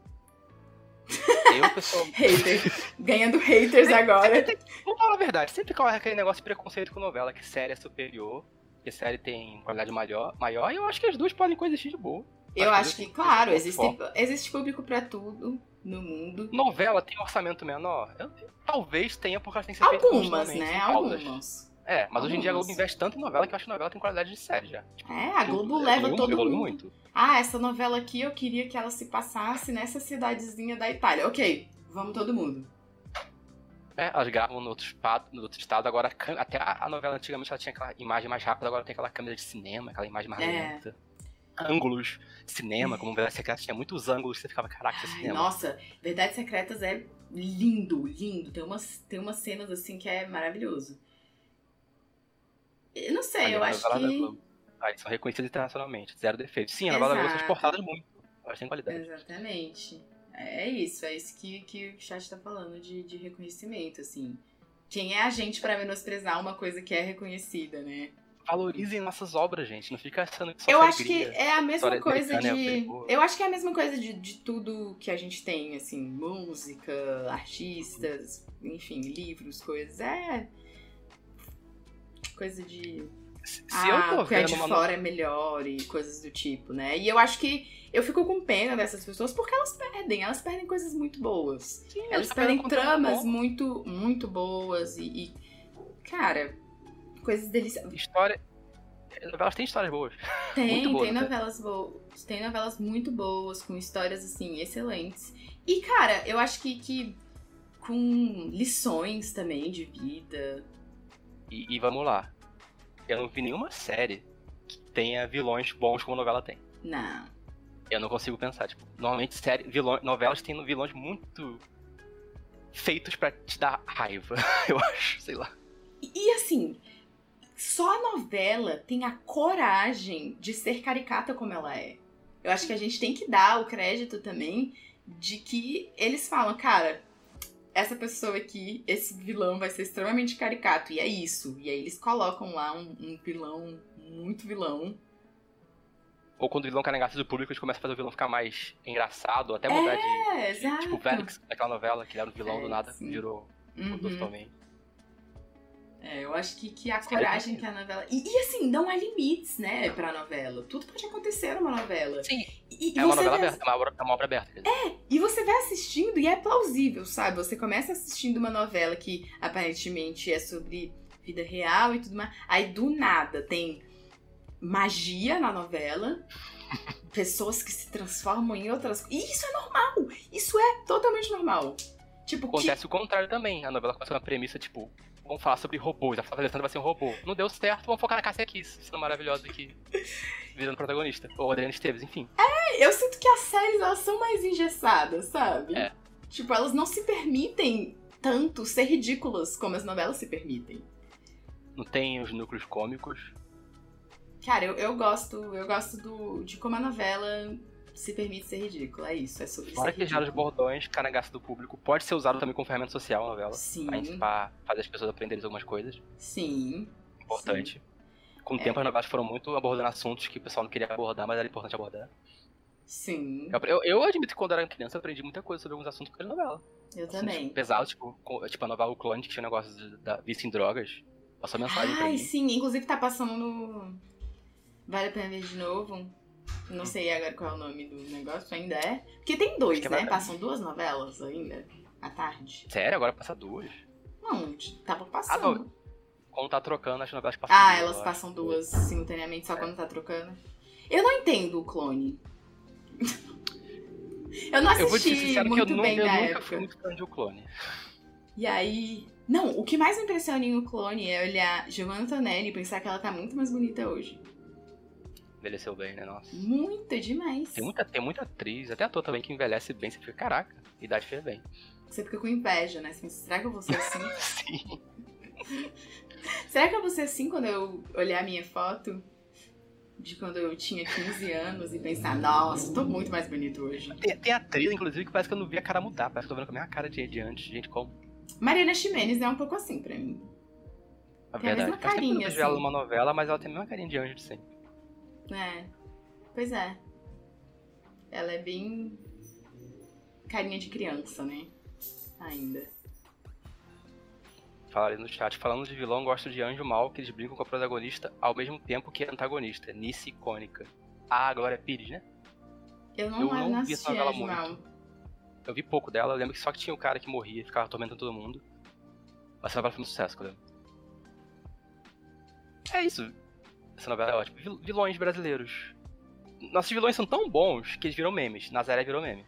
Eu, pessoal. Hater. Ganhando haters agora. Vamos falar a verdade, sempre corre aquele negócio de preconceito com novela, que série é superior, que série tem qualidade maior, maior e eu acho que as duas podem coexistir de boa. Eu acho, acho que, claro, existe, existe público para tudo no mundo. Novela tem um orçamento menor? Eu, talvez tenha, porque elas têm que ser Algumas, né? Algumas. É, mas hoje em dia a Globo investe tanto em novela que eu acho que novela tem qualidade de série já. Tipo, é, a Globo leva todo mundo. Muito. Ah, essa novela aqui eu queria que ela se passasse nessa cidadezinha da Itália. Ok, vamos todo mundo. É, elas gravam no outro, estado, no outro estado, agora até a, novela antigamente ela tinha aquela imagem mais rápida, agora tem aquela câmera de cinema, aquela imagem mais é. lenta. Ângulos, cinema, como Verdades Secretas tinha muitos ângulos, você ficava, caraca, é cinema. Nossa, Verdades Secretas é lindo, lindo. Tem umas, tem umas cenas assim que é maravilhoso. Eu não sei, eu acho que. Ah, são reconhecidas internacionalmente, zero defeito. Sim, a novela Globo são exportadas muito. Elas têm qualidade. Exatamente. É isso, é isso que, que o chat tá falando de, de reconhecimento, assim. Quem é a gente para menosprezar uma coisa que é reconhecida, né? Valorizem nossas obras, gente. Não fica achando que só Eu acho que é a mesma coisa de. Eu acho que é a mesma coisa de, de tudo que a gente tem, assim, música, artistas, enfim, livros, coisas. É coisa de. Se ah, eu tô o que é de uma... fora é melhor e coisas do tipo, né? E eu acho que eu fico com pena dessas pessoas porque elas perdem, elas perdem coisas muito boas. Sim, elas perdem tramas muito, muito boas e, e, cara, coisas deliciosas. História. Novelas têm histórias boas. Tem, tem novelas boas. Tem novelas muito boas, com histórias assim, excelentes. E, cara, eu acho que, que com lições também de vida. E, e, vamos lá. Eu não vi nenhuma série que tenha vilões bons como novela tem. Não. Eu não consigo pensar. Tipo, normalmente série, vilões, novelas têm vilões muito feitos para te dar raiva, eu acho, sei lá. E, e assim, só a novela tem a coragem de ser caricata como ela é. Eu acho que a gente tem que dar o crédito também de que eles falam, cara, essa pessoa aqui, esse vilão vai ser extremamente caricato. E é isso. E aí eles colocam lá um, um vilão muito vilão. Ou quando o vilão cai na graça do público, eles começam a fazer o vilão ficar mais engraçado, até mudar é, de, de. Exato. Tipo, Félix, naquela novela, que era o vilão é, do nada, sim. virou uhum. totalmente. É, eu acho que, que a coragem que a novela. E, e, assim, não há limites, né, pra novela. Tudo pode acontecer numa novela. Sim. E, e é uma novela aberta, é uma, obra, é uma obra aberta. É, e você vai assistindo e é plausível, sabe? Você começa assistindo uma novela que aparentemente é sobre vida real e tudo mais. Aí do nada tem magia na novela. pessoas que se transformam em outras. E isso é normal! Isso é totalmente normal. Tipo, Acontece que... o contrário também. A novela começa uma premissa, tipo, vamos falar sobre robôs, a Flávia Alessandra vai ser um robô. Não deu certo, vamos focar na Cássia Kiss, sendo maravilhosa aqui, virando protagonista. Ou Adriana Esteves, enfim. É, eu sinto que as séries, elas são mais engessadas, sabe? É. Tipo, elas não se permitem tanto ser ridículas como as novelas se permitem. Não tem os núcleos cômicos. Cara, eu, eu gosto, eu gosto do, de como a novela se permite ser ridícula. É isso, é sobre Fora ser que já os ridículo. bordões, canagaço do público, pode ser usado também como ferramenta social a novela. Sim, Pra, pra fazer as pessoas aprenderem algumas coisas. sim. Importante. Com o É. tempo as novelas foram muito abordando assuntos que o pessoal não queria abordar, mas era importante abordar. Sim, Eu, eu, admito que quando eu era criança eu aprendi muita coisa sobre alguns assuntos causa da novela. eu Assuntos também. Pesados, tipo, tipo a novela O Clone, que tinha um negócio de, da vício em drogas. Passou mensagem pra Ai, mim. sim, inclusive tá passando no. Vale a pena ver de novo. Não sei agora qual é o nome do negócio, ainda é. Porque tem dois, é né? Passam duas novelas ainda, à tarde. Sério? Agora passa duas. Não, tava Ah, passando. não. Quando tá trocando, as novelas passam Ah, duas, elas eu passam duas simultaneamente, só É. quando tá trocando. Eu não entendo o clone. eu não Eu vou te assisti sincero que eu, muito bem eu na nunca época. fui muito fã de O Clone. E aí. Não, o que mais me impressiona em o clone é olhar Giovanna Antonelli e pensar que ela tá muito mais bonita hoje. Envelheceu bem, né? Nossa. Muito demais. Tem muita, tem muita atriz, até ator também, que envelhece bem. Você fica, caraca, a idade fez bem. Você fica com inveja, né? Você pensa, será que eu vou ser assim? Sim. será que eu vou ser assim quando eu olhar a minha foto? De quando eu tinha 15 anos e pensar, nossa, tô muito mais bonito hoje. Tem, tem atriz, inclusive, que parece que eu não vi a cara mudar. Parece que eu tô vendo com a mesma cara de, de antes. Gente, como? Mariana Ximenes é um pouco assim pra mim. A Tem a verdade. mesma Faz tempo que eu não carinha, vejo ela assim. numa novela, mas ela tem a mesma carinha de anjo de sempre. É. Pois é. Ela é bem. carinha de criança, né? Ainda. Fala ali no chat. Falando de vilão, gosto de anjo mal, que eles brincam com a protagonista ao mesmo tempo que a antagonista. Nice icônica. Ah, Glória Pires, né? Eu não, Eu eu não não vi essa novela Anjo muito. Mal. Eu vi pouco dela, eu lembro que só que tinha o cara que morria e ficava atormentando todo mundo. Mas essa novela foi um sucesso, eu lembro. É isso. Essa novela é ótima. Vil- Vilões brasileiros. Nossos vilões são tão bons que eles viram memes. Nazaré virou meme.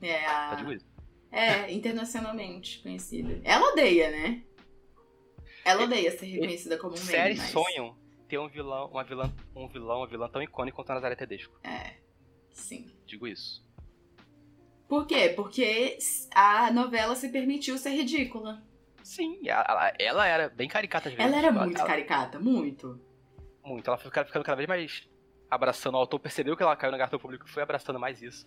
É, Tá a... de isso. é, internacionalmente conhecida. Ela odeia, né? Ela odeia ser reconhecida como um meme, Séries mas... sonham ter um vilão, uma vilã, um vilão, uma vilã tão icônico quanto a Nazaré Tedesco. É, sim. Digo isso. Por quê? Porque a novela se permitiu ser ridícula. Sim, ela, ela- era bem caricata às vezes. Ela era muito ela- caricata, muito. Muito. Ela foi ficando cada vez mais abraçando. O autor percebeu que ela caiu na garota público e foi abraçando mais isso.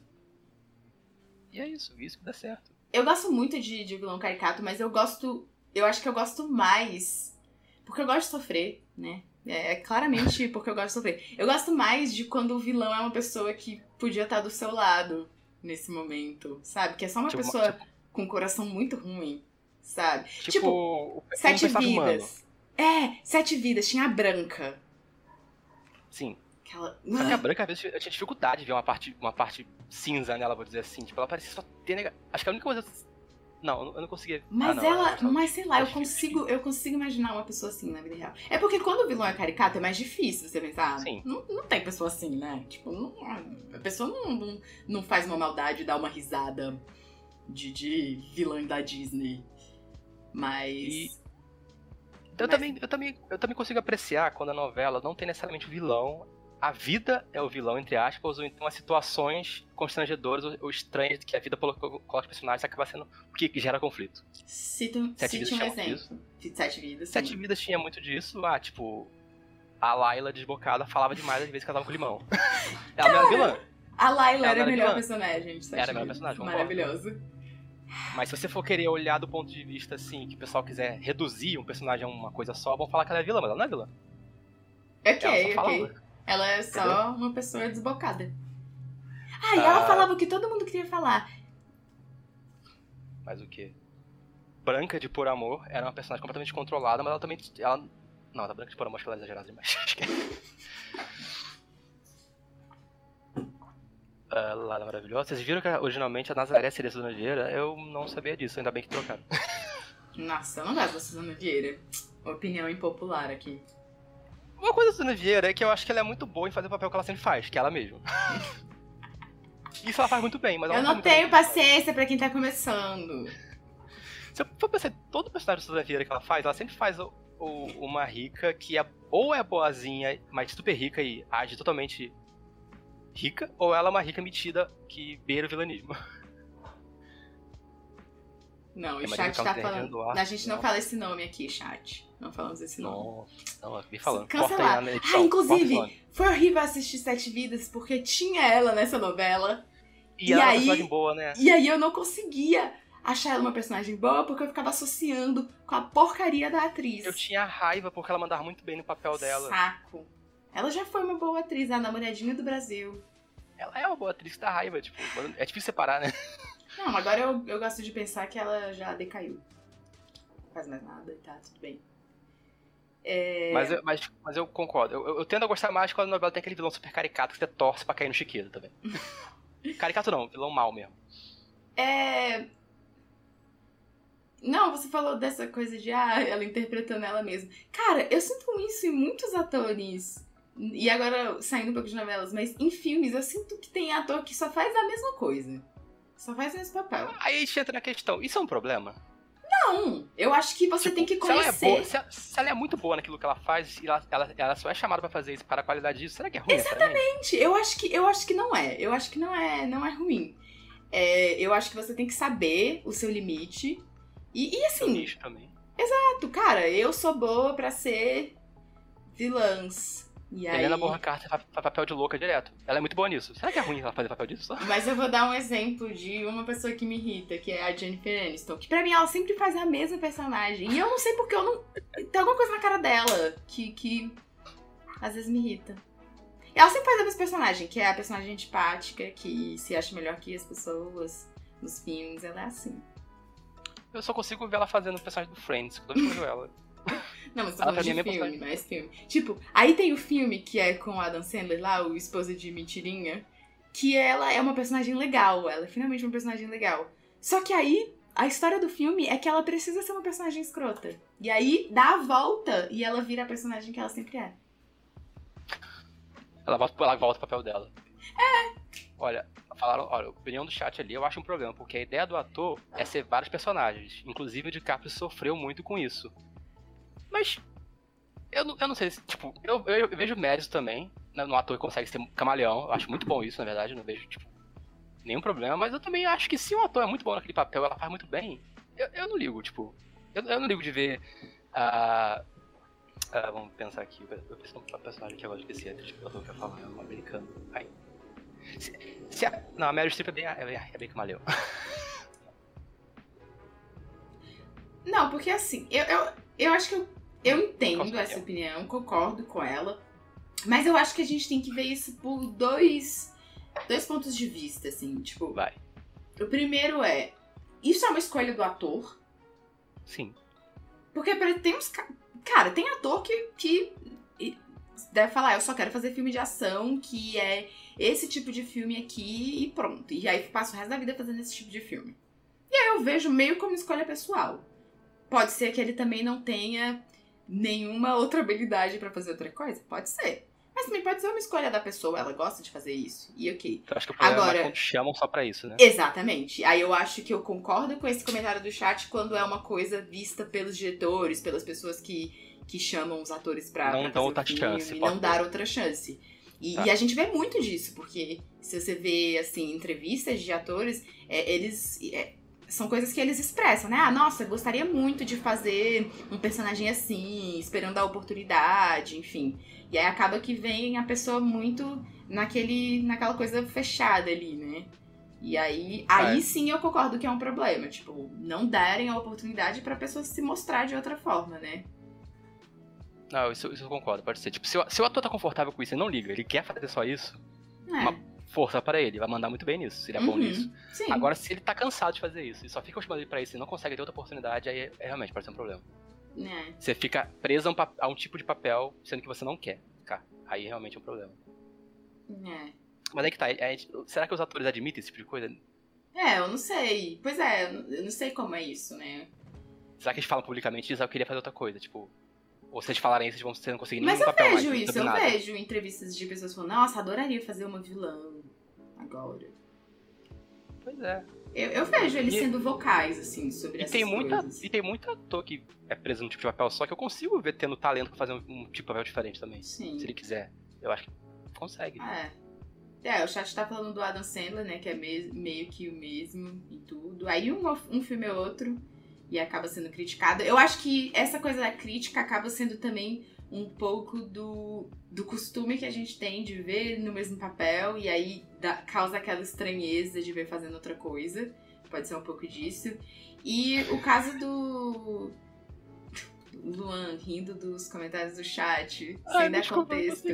E é isso, isso que dá certo. Eu gosto muito de, de vilão caricato, mas eu gosto. Eu acho que eu gosto mais. Porque eu gosto de sofrer, né? É, é claramente porque eu gosto de sofrer. Eu gosto mais de quando o vilão é uma pessoa que podia estar do seu lado nesse momento, sabe? Que é só uma Tipo, pessoa tipo- com um coração muito ruim, sabe? Tipo, Tipo, Sete personagem humano. vidas. É, sete vidas. Tinha a branca. Sim. Aquela. Só que a branca, às vezes, eu tinha dificuldade de ver uma parte, uma parte cinza nela, vou dizer assim. Tipo, ela parecia só ter nega... Acho que a única coisa. Não, eu não- eu não conseguia. Mas ah, não, ela, gostava. mas sei lá, eu consigo, eu consigo imaginar uma pessoa assim na vida real. É porque quando o vilão é caricato é mais difícil você pensar. Sim. Não, não tem pessoa assim, né? Tipo, não, a pessoa não, não, não faz uma maldade e dá uma risada de, de vilã da Disney. Mas. E- Eu, Mas- também, eu, também, eu também consigo apreciar quando a novela não tem necessariamente vilão. A vida é o vilão, entre aspas, ou então as situações constrangedoras ou, ou estranhas que a vida coloca os personagens acaba sendo o que gera conflito. Cita, Sete cite Vidas um exemplo. De Sete vidas. sim. Sete Vidas tinha muito disso. Ah, tipo, a Laila desbocada falava demais às vezes que ela tava com limão. ela não era vilã. A Layla Ela era a era melhor vilã. personagem de Sete Era a melhor personagem, concordo. Mas se você for querer olhar do ponto de vista assim, que o pessoal quiser reduzir um personagem a uma coisa só, vão falar que ela é vilã, mas ela não é vilã. Ok, ela ok. Ela é só Entendeu? uma pessoa desbocada. Ah, e ela Ah. falava o que todo mundo queria falar. Mas o quê? Branca de Por Amor era uma personagem completamente controlada, mas ela também. Ela... Não, a Branca de Por Amor acho que ela é exagerada demais. Ah, lá na Maravilhosa. Vocês viram que originalmente a Nazaré seria a Suzana Vieira? Eu não sabia disso, ainda bem que trocaram. Nossa, eu não gosto da Suzana Vieira. Opinião impopular aqui. Uma coisa da Suzana Vieira é que eu acho que ela é muito boa em fazer o papel que ela sempre faz, que é ela mesma. Isso ela faz muito bem, mas ela Eu não tenho paciência pra quem tá começando. Se eu for pensar, todo personagem da Vieira que ela faz, ela sempre faz o, o, uma rica que é ou é boazinha, mas super rica e age totalmente rica, ou ela é uma rica metida que beira o vilanismo. Não, o chat tá falando. A gente não, não, fala esse nome aqui, chat. Não falamos esse nome. Não, não, me falando. Cancelar. Ah, inclusive, foi horrível assistir Sete Vidas porque tinha ela nessa novela. E, e ela aí, é uma personagem boa, né? E aí eu não conseguia achar ela uma personagem boa porque eu ficava associando com a porcaria da atriz. Eu tinha raiva porque ela mandava muito bem no papel dela. Saco. Ela já foi uma boa atriz, a namoradinha do Brasil. Ela é uma boa atriz da raiva, tipo, é difícil separar, né? Não, agora eu, eu gosto de pensar que ela já decaiu. Não faz mais nada e tá, tudo bem. É... Mas, eu, mas, mas eu concordo. Eu, eu, eu, tendo a gostar mais quando a novela tem aquele vilão super caricato que você torce pra cair no chiqueiro também. caricato não, vilão mal mesmo. É. Não, você falou dessa coisa de ah, ela interpretando ela mesma. Cara, eu sinto isso em muitos atores. E agora, saindo um pouco de novelas, mas em filmes eu sinto que tem ator que só faz a mesma coisa. Só faz esse papel. Aí a gente entra na questão, isso é um problema? Não, eu acho que você tipo, tem que conhecer. Se ela, é boa, se, ela, se ela, é muito boa naquilo que ela faz e ela, ela, ela só é chamada para fazer isso para a qualidade disso, será que é ruim? Exatamente. Eu acho que eu acho que não é. Eu acho que não é, não é ruim. É, eu acho que você tem que saber o seu limite. E, e assim. nicho também. Exato, cara, eu sou boa para ser vilãs. E aí... Helena Bonham Carter faz papel de louca direto. Ela é muito boa nisso. Será que é ruim ela fazer papel disso? Mas eu vou dar um exemplo de uma pessoa que me irrita, que é a Jennifer Aniston. Que pra mim ela sempre faz a mesma personagem. E eu não sei porque eu não. Tem alguma coisa na cara dela que, que às vezes me irrita. Ela sempre faz a mesma personagem, que é a personagem antipática, que se acha melhor que as pessoas nos filmes. Ela é assim. Eu só consigo ver ela fazendo o personagem do Friends, quando eu vejo ela. Não, mas tô falando de filme, mais filme. Tipo, aí tem o filme que é com Adam Sandler lá, o esposo de Mentirinha, que ela é uma personagem legal, ela é finalmente uma personagem legal. Só que aí, a história do filme é que ela precisa ser uma personagem escrota. E aí, dá a volta e ela vira a personagem que ela sempre é. Ela volta, ela volta o papel dela. É. Olha, falaram, olha, a opinião do chat ali eu acho um problema, porque a ideia do ator é ser vários personagens. Inclusive o DiCaprio sofreu muito com isso. Mas eu não, eu não sei se, tipo, eu, eu, eu vejo mérito também né, no ator que consegue ser camaleão. Eu acho muito bom isso, na verdade. Eu não vejo, tipo, nenhum problema. Mas eu também acho que se um ator é muito bom naquele papel, ela faz muito bem, eu, eu não ligo, tipo. Eu, eu não ligo de ver a. Uh, vamos pensar aqui. Eu penso num personagem que eu esqueci, tipo, eu quero falar, é um americano. Ai. Se, se a, não, a Meryl Streep é bem, é bem, é bem camaleão. Não, porque assim, eu, eu, eu acho que eu eu entendo essa opinião, concordo com ela. Mas eu acho que a gente tem que ver isso por dois, dois pontos de vista, assim. Tipo, Vai. O primeiro é: isso é uma escolha do ator? Sim. Porque tem uns. Cara, tem ator que, que deve falar, eu só quero fazer filme de ação, que é esse tipo de filme aqui e pronto. E aí passo o resto da vida fazendo esse tipo de filme. E aí eu vejo meio como escolha pessoal. Pode ser que ele também não tenha nenhuma outra habilidade para fazer outra coisa? Pode ser. Mas também pode ser uma escolha da pessoa, ela gosta de fazer isso. E ok. Eu acho que o problema Agora, é quando chamam só pra isso, né? Exatamente. Aí eu acho que eu concordo com esse comentário do chat quando é uma coisa vista pelos diretores, pelas pessoas que, que chamam os atores pra, não pra fazer outra filme, chance, não dar outra chance. E, tá. e, a gente vê muito disso, porque se você vê, assim, entrevistas de atores, é, eles... É, são coisas que eles expressam, né? Ah, nossa, gostaria muito de fazer um personagem assim, esperando a oportunidade, enfim. E aí acaba que vem a pessoa muito naquele, naquela coisa fechada ali, né? E aí, aí é. sim eu concordo que é um problema, tipo, não darem a oportunidade pra pessoa se mostrar de outra forma, né? Não, isso, isso eu concordo, pode ser. Tipo, se o, se o ator tá confortável com isso, ele não liga, ele quer fazer só isso, é. uma força para ele, vai mandar muito bem nisso, seria é uhum, bom nisso. Sim. Agora, se ele tá cansado de fazer isso e só fica chamando ele pra isso e não consegue ter outra oportunidade, aí é, é realmente pode ser um problema. É. Você fica preso a um, a um, tipo de papel, sendo que você não quer ficar. Aí realmente é um problema. É. Mas aí que tá, é, será que os atores admitem esse tipo de coisa? É, eu não sei. Pois é, eu não sei como é isso, né? Será que eles falam publicamente dizem, ah, eu queria fazer outra coisa? Tipo, ou se eles falarem isso, eles vão não conseguir nenhum Mas eu vejo isso, eu vejo entrevistas de pessoas falando, nossa, adoraria fazer uma vilã Pois é. Eu, eu vejo eles e, sendo vocais, assim, sobre e essas tem muita, coisas. E tem muito ator que é preso num tipo de papel só que eu consigo ver tendo talento pra fazer um, um tipo de papel diferente também. Sim. Se ele quiser. Eu acho que consegue. É. É, o chat tá falando do Adam Sandler, né? Que é meio, meio que o mesmo em tudo. Aí um, um filme é outro e acaba sendo criticado. Eu acho que essa coisa da crítica acaba sendo também um pouco do, do costume que a gente tem de ver no mesmo papel e aí dá, causa aquela estranheza de ver fazendo outra coisa. Pode ser um pouco disso. E o caso do. Luan rindo dos comentários do chat, Ai, sem dar contexto.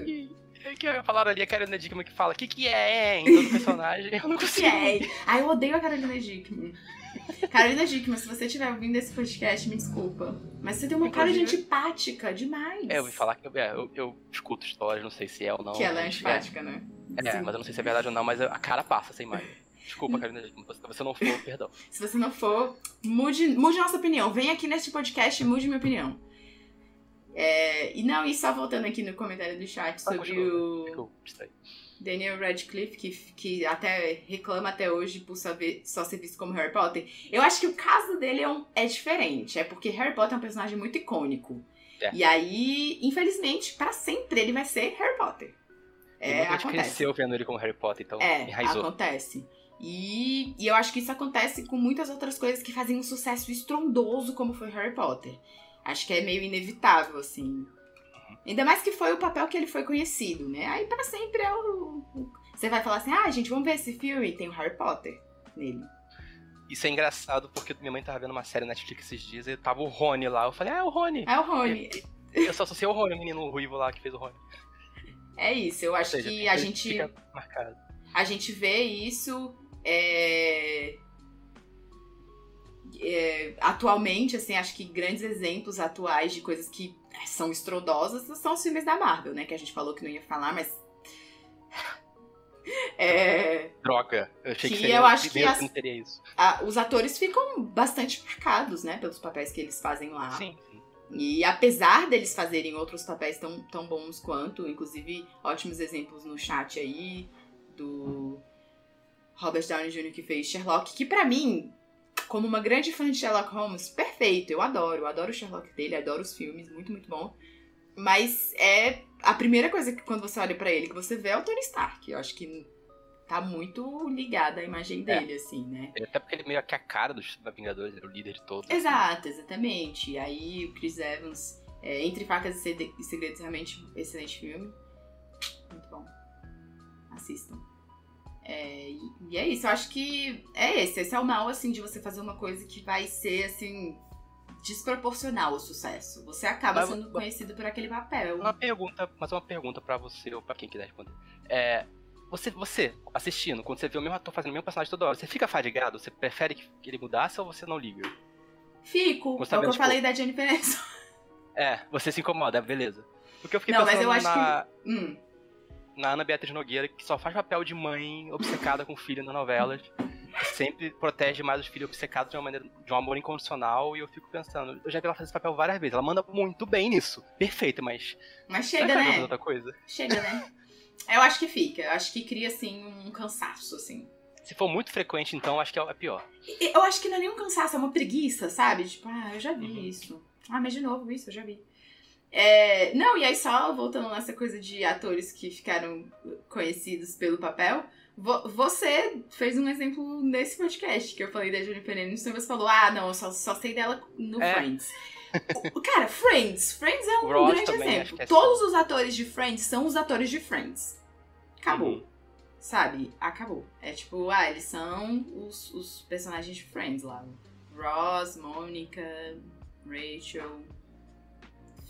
É que falaram ali a Carolina Dickman que fala o que, que é em todo personagem. Eu não consigo. Que é? Ai, eu odeio a Carolina Dickman. Carolina Dickman, se você estiver ouvindo esse podcast, me desculpa. Mas você tem uma Inclusive, cara de antipática demais. É, eu ouvi falar que é, eu, eu, escuto histórias, não sei se é ou não. Que ela é antipática, né? É, Sim. mas eu não sei se é verdade ou não, mas a cara passa sem mais. Desculpa, Carolina Dickman, se você não for, perdão. Se você não for, mude, mude nossa opinião. Vem aqui neste podcast e mude minha opinião. É, e não, e só voltando aqui no comentário do chat sobre ah, o Daniel Radcliffe, que, que até reclama até hoje por só, ver, só ser visto como Harry Potter. Eu acho que o caso dele é, um, é diferente. É porque Harry Potter é um personagem muito icônico. É. E aí, infelizmente, para sempre ele vai ser Harry Potter. É, a gente cresceu vendo ele como Harry Potter, então é, enraizou. acontece. E, e eu acho que isso acontece com muitas outras coisas que fazem um sucesso estrondoso, como foi Harry Potter. Acho que é meio inevitável, assim. Ainda mais que foi o papel que ele foi conhecido, né? Aí para sempre é o, o. Você vai falar assim, ah, gente, vamos ver esse filme? Tem o Harry Potter nele. Isso é engraçado porque minha mãe tava vendo uma série na Netflix esses dias e tava o Rony lá. Eu falei, ah, é o Rony. É o Rony. Eu só associei o Rony, o menino ruivo lá que fez o Rony. É isso, eu acho seja, que a gente. A gente vê isso. É é, atualmente, assim, acho que grandes exemplos atuais de coisas que são estrondosas são os filmes da Marvel, né? Que a gente falou que não ia falar, mas. É... Droga, eu achei que, que seria eu acho que, as, que. A, os atores ficam bastante marcados, né, pelos papéis que eles fazem lá. Sim. E apesar deles fazerem outros papéis tão, tão bons quanto, inclusive ótimos exemplos no chat aí, do Robert Downey Jr. que fez Sherlock, que para mim como uma grande fã de Sherlock Holmes, perfeito, eu adoro, eu adoro o Sherlock dele, adoro os filmes, muito, muito bom. Mas é a primeira coisa que quando você olha para ele que você vê é o Tony Stark. Eu acho que tá muito ligada à imagem é. dele, é. assim, né? Até porque ele é meio que a cara dos Vingadores, era o líder de todos. Exato, assim. exatamente. E aí o Chris Evans, é, Entre Facas e Segredos, realmente excelente filme. Muito bom. Assistam. É, e é isso, eu acho que é esse. Esse é o mal, assim, de você fazer uma coisa que vai ser, assim, desproporcional ao sucesso. Você acaba mas, sendo conhecido por aquele papel. Uma pergunta, mas uma pergunta para você ou para quem quiser responder. É, você, você, assistindo, quando você vê o mesmo ator fazendo o mesmo personagem toda hora, você fica fadigado? Você prefere que ele mudasse ou você não liga? Fico, você é o que eu falei da Jennifer Aniston. É, você se incomoda, beleza. Porque eu fiquei não, pensando mas eu acho na... que... Hum na Ana Beatriz Nogueira, que só faz papel de mãe obcecada com o filho nas novelas. Que sempre protege mais os filhos obcecados de uma maneira de um amor incondicional. E eu fico pensando, eu já vi ela fazer esse papel várias vezes. Ela manda muito bem nisso. Perfeito, mas. Mas chega, né? Outra coisa? Chega, né? Eu acho que fica. Eu acho que cria, assim, um cansaço, assim. Se for muito frequente, então, acho que é pior. Eu acho que não é nem um cansaço, é uma preguiça, sabe? Tipo, ah, eu já vi uhum. isso. Ah, mas de novo isso, eu já vi. É, não, e aí só voltando nessa coisa de atores que ficaram conhecidos pelo papel, vo você fez um exemplo nesse podcast que eu falei da Jennifer Aniston, você falou, ah, não, eu só, só sei dela no é. Friends. o, cara, Friends, Friends é um Ross grande exemplo. É Todos assim. os atores de Friends são os atores de Friends. Acabou. Uhum. Sabe? Acabou. É tipo, ah, eles são os, os personagens de Friends lá. Ross, Mônica, Rachel,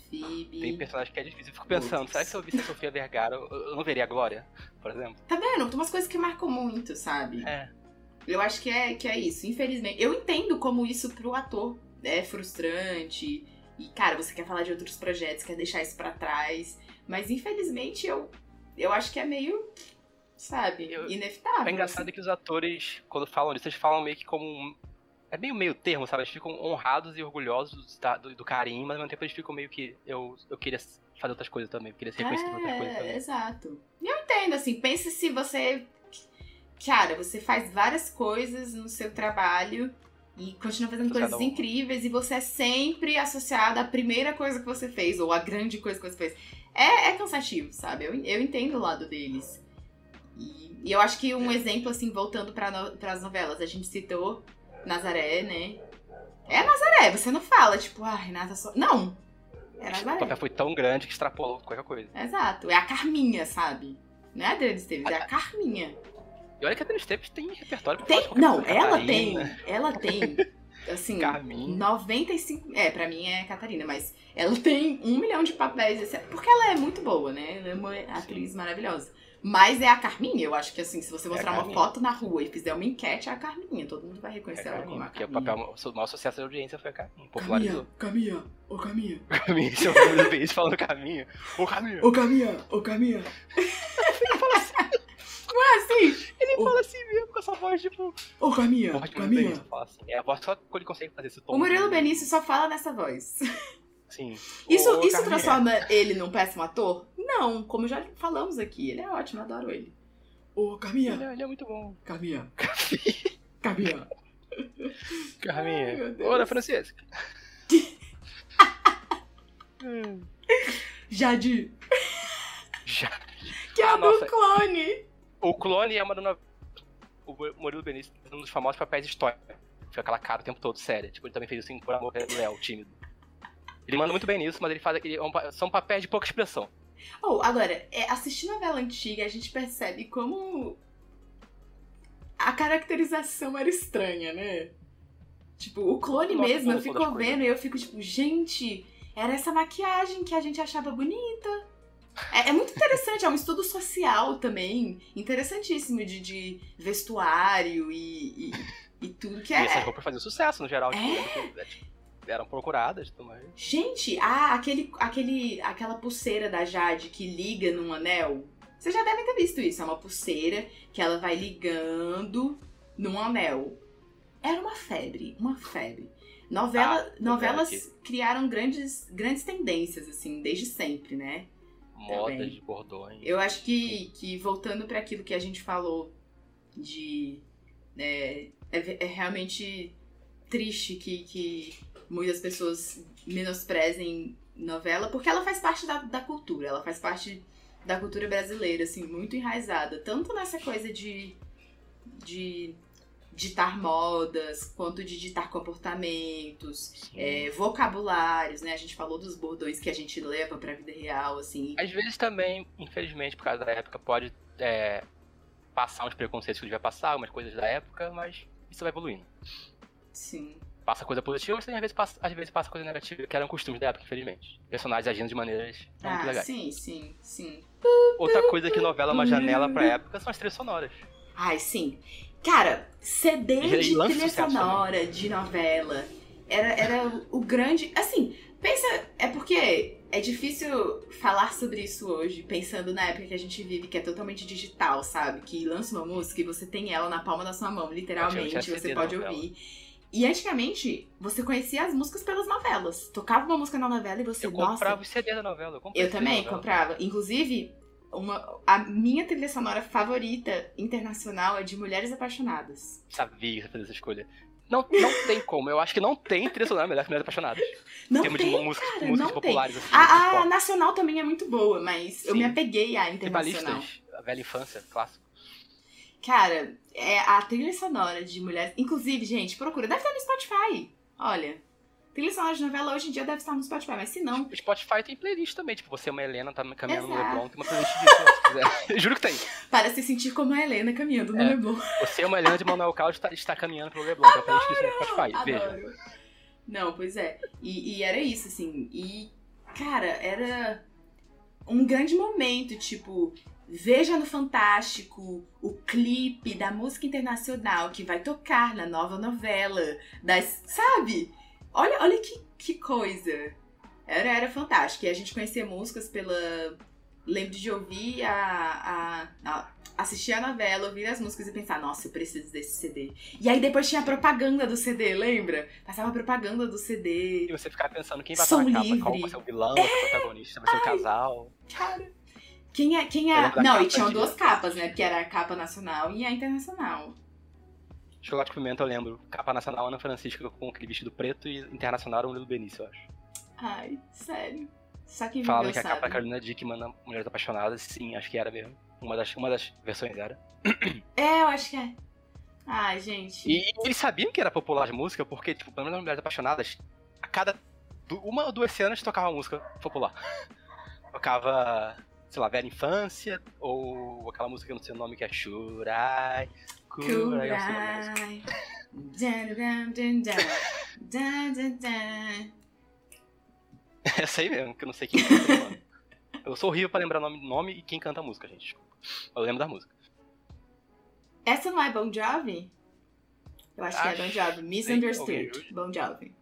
Phoebe. Tem personagem que é difícil. Eu fico pensando, Ups. será que se eu visse a Sofia Vergara, eu não veria a Glória, por exemplo? Tá vendo? Tem umas coisas que marcam muito, sabe? É. Eu acho que é, que é isso, infelizmente. Eu entendo como isso pro ator é frustrante. E, cara, você quer falar de outros projetos, quer deixar isso para trás. Mas, infelizmente, eu, eu acho que é meio, sabe, eu, inevitável. É engraçado assim. que os atores, quando falam disso, eles falam meio que como é meio meio termo, sabe? Eles ficam honrados e orgulhosos do, do carinho, mas ao mesmo tempo eles ficam meio que. Eu, eu queria fazer outras coisas também, eu queria ser reconhecido é, por outras coisas também. Exato. E eu entendo, assim, pense se você cara, você faz várias coisas no seu trabalho e continua fazendo coisas incríveis e você é sempre associado à primeira coisa que você fez ou à grande coisa que você fez. É, é cansativo, sabe? Eu, eu entendo o lado deles. E, e eu acho que um exemplo, assim, voltando para no, as novelas, a gente citou Nazaré, né? É Nazaré, você não fala, tipo, ah, Renata só. Não! É Nazaré. O papel foi tão grande que extrapolou qualquer coisa. Exato. É a Carminha, sabe? Não é a Adriana Esteves, é a Carminha. E olha que a Adriana Esteves tem repertório pra tem, Não, ela tem. Ela tem. Assim, Carminha. 95. É, pra mim é Catarina, mas ela tem um milhão de papéis. Porque ela é muito boa, né? Ela é uma atriz Sim. maravilhosa. Mas é a Carminha, eu acho que assim, se você é mostrar é uma foto na rua e fizer uma enquete, é a Carminha. Todo mundo vai reconhecer é ela como a Carminha. Porque o papel, o maior sucesso da audiência foi a Carminha. Popularizou. Caminha, ô Caminha. Caminha, seu nome vez falando Caminha. Ô Caminha. Ô Caminha, ô Caminha. Ele fala assim. Não é assim? Ele fala assim mesmo, com essa voz tipo. Ô Caminha, Caminha. Assim. É a voz só que ele consegue fazer esse tom. O Murilo Benício só fala nessa voz. Sim. Isso, isso transforma ele num péssimo ator? Não, como já falamos aqui, ele é ótimo, adoro ele. Ô, Carminha! Ele é, ele é muito bom. Carminha! Carminha! Carminha! Ô, da Francesca! Jade! Jade! Que é a do clone! O clone é uma da. O Murilo Benício é um dos famosos papéis históricos. Fica aquela cara o tempo todo, séria. Tipo, ele também fez isso em Por Amor Léo, tímido. Ele manda muito bem nisso, mas ele faz aquele. É são papéis de pouca expressão. Ou, oh, agora, é, assistindo a novela antiga, a gente percebe como a caracterização era estranha, né? Tipo, o clone Nossa, mesmo, eu fico vendo e eu fico tipo, gente, era essa maquiagem que a gente achava bonita. É, é muito interessante, é um estudo social também, interessantíssimo de, de vestuário e, e, e, tudo que é. E essa roupa fazia sucesso no geral. É? Tipo, é, tipo, eram procuradas também. Gente, ah, aquele, aquele, aquela pulseira da Jade que liga num anel. Vocês já devem ter visto isso. É uma pulseira que ela vai ligando num anel. Era uma febre, uma febre. Novela, ah, novelas criaram grandes, grandes tendências, assim, desde sempre, né? Modas de bordões. Eu acho que, que voltando para aquilo que a gente falou de. É, é, é realmente triste que, que muitas pessoas menosprezem novela, porque ela faz parte da, da cultura, ela faz parte da cultura brasileira, assim, muito enraizada. Tanto nessa coisa de, de ditar modas, quanto de ditar comportamentos, é, vocabulários, né? A gente falou dos bordões que a gente leva pra vida real, assim. Às vezes também, infelizmente, por causa da época, pode é, passar uns preconceitos que devia passar, umas coisas da época, mas isso vai evoluindo. Sim passa coisa positiva, mas às vezes passa, às vezes passa coisa negativa, que eram costumes da época, infelizmente. Personagens agindo de maneiras ah, muito legais. Sim, sim, sim. Outra coisa que novela é uma janela pra época são as trilhas sonoras. Ai, sim. Cara, CD de trilha sonora de novela era, era o grande. Assim, pensa. É porque é difícil falar sobre isso hoje, pensando na época que a gente vive, que é totalmente digital, sabe? Que lança uma música e você tem ela na palma da sua mão, literalmente, você pode ouvir. E antigamente, você conhecia as músicas pelas novelas. Tocava uma música na novela e você, eu nossa... comprava o CD da novela. Eu, eu também comprava. Inclusive, uma, a minha trilha sonora favorita internacional é de Mulheres Apaixonadas. Sabia que você fez essa escolha. Não, não tem como. Eu acho que não tem trilha sonora melhor que Mulheres Apaixonadas. Não tem, de músicas, cara, músicas não populares. Tem. Assim, a, a nacional também é muito boa, mas Sim. eu me apeguei à internacional. a velha infância, clássico. Cara, é a trilha sonora de mulheres. Inclusive, gente, procura. Deve estar no Spotify. Olha. Trilha sonora de novela hoje em dia deve estar no Spotify, mas se não. O Spotify tem playlist também. Tipo, você é uma Helena, tá caminhando Exato. no Leblon, tem uma playlist disso, se quiser. Juro que tem. Para se sentir como a Helena caminhando no é. Leblon. Você é uma Helena de Manuel Carlos está, está caminhando pelo Leblon. Adoro, tem playlist no Spotify. Adoro. Veja. Não, pois é. E, e era isso, assim. E, cara, era um grande momento, tipo, Veja no Fantástico o clipe da música internacional que vai tocar na nova novela das. Sabe? Olha, olha que, que coisa. Era, era fantástico. E a gente conhecia músicas pela. Lembro de ouvir a, a, a assistir a novela, ouvir as músicas e pensar, nossa, eu preciso desse CD. E aí depois tinha a propaganda do CD, lembra? Passava a propaganda do CD. E você ficava pensando quem vai estar na capa, qual vai ser o vilão, é... o protagonista, vai ser o casal. Cara, Quem é. Quem é... Não, e tinham duas capas, né? Porque era a capa nacional e a internacional. Chocolate Pimenta, eu lembro. Capa nacional Ana Francisca com aquele vestido preto e internacional era o Lilo Benício, eu acho. Ai, sério. Só quem Falam que a sabe. capa da Carolina Dickman Mulheres Apaixonadas, sim, acho que era mesmo. Uma das, uma das versões era. É, eu acho que é. Ai, gente. E eles sabiam que era popular de música, porque, tipo, pelo menos Mulheres Apaixonadas, a cada uma ou duas cenas tocava música popular. tocava, sei lá, Velha Infância, ou aquela música que eu não sei o nome, que é Shurai, Kurai. Kurai. Essa aí mesmo, que eu não sei quem canta o nome. Eu sou horrível pra lembrar nome, nome e quem canta a música, gente. Eu lembro da música. Essa não é Bon Jovi? Eu acho que é Acho- Bon Jovi. Misunderstood. ouvi. Bon Jovi.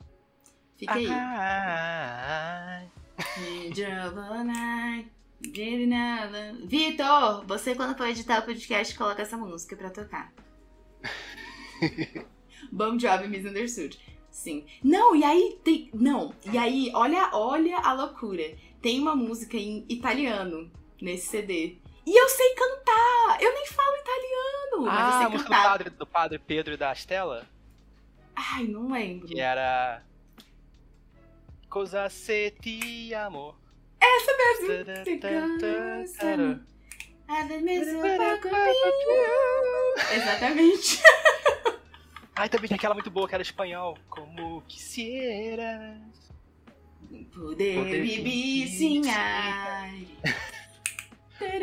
Fica aí. Ah, Vitor, você quando for editar o podcast, coloca essa música pra tocar. Bon Jovi Misunderstood. Sim. Não, e aí tem. Não, e aí, olha, olha a loucura. Tem uma música em italiano nesse CD. E eu sei cantar! Eu nem falo italiano, mas ah, a eu sei música do cantar. padre, do padre Pedro e da Estela, Ai, não lembro. que era... Cosa se ti amo. Essa mesmo. Se cansa. Ave mesmo Exatamente. Ai, também tem aquela muito boa que era espanhol. Como quisieras. Poder Poder me me vizinhar.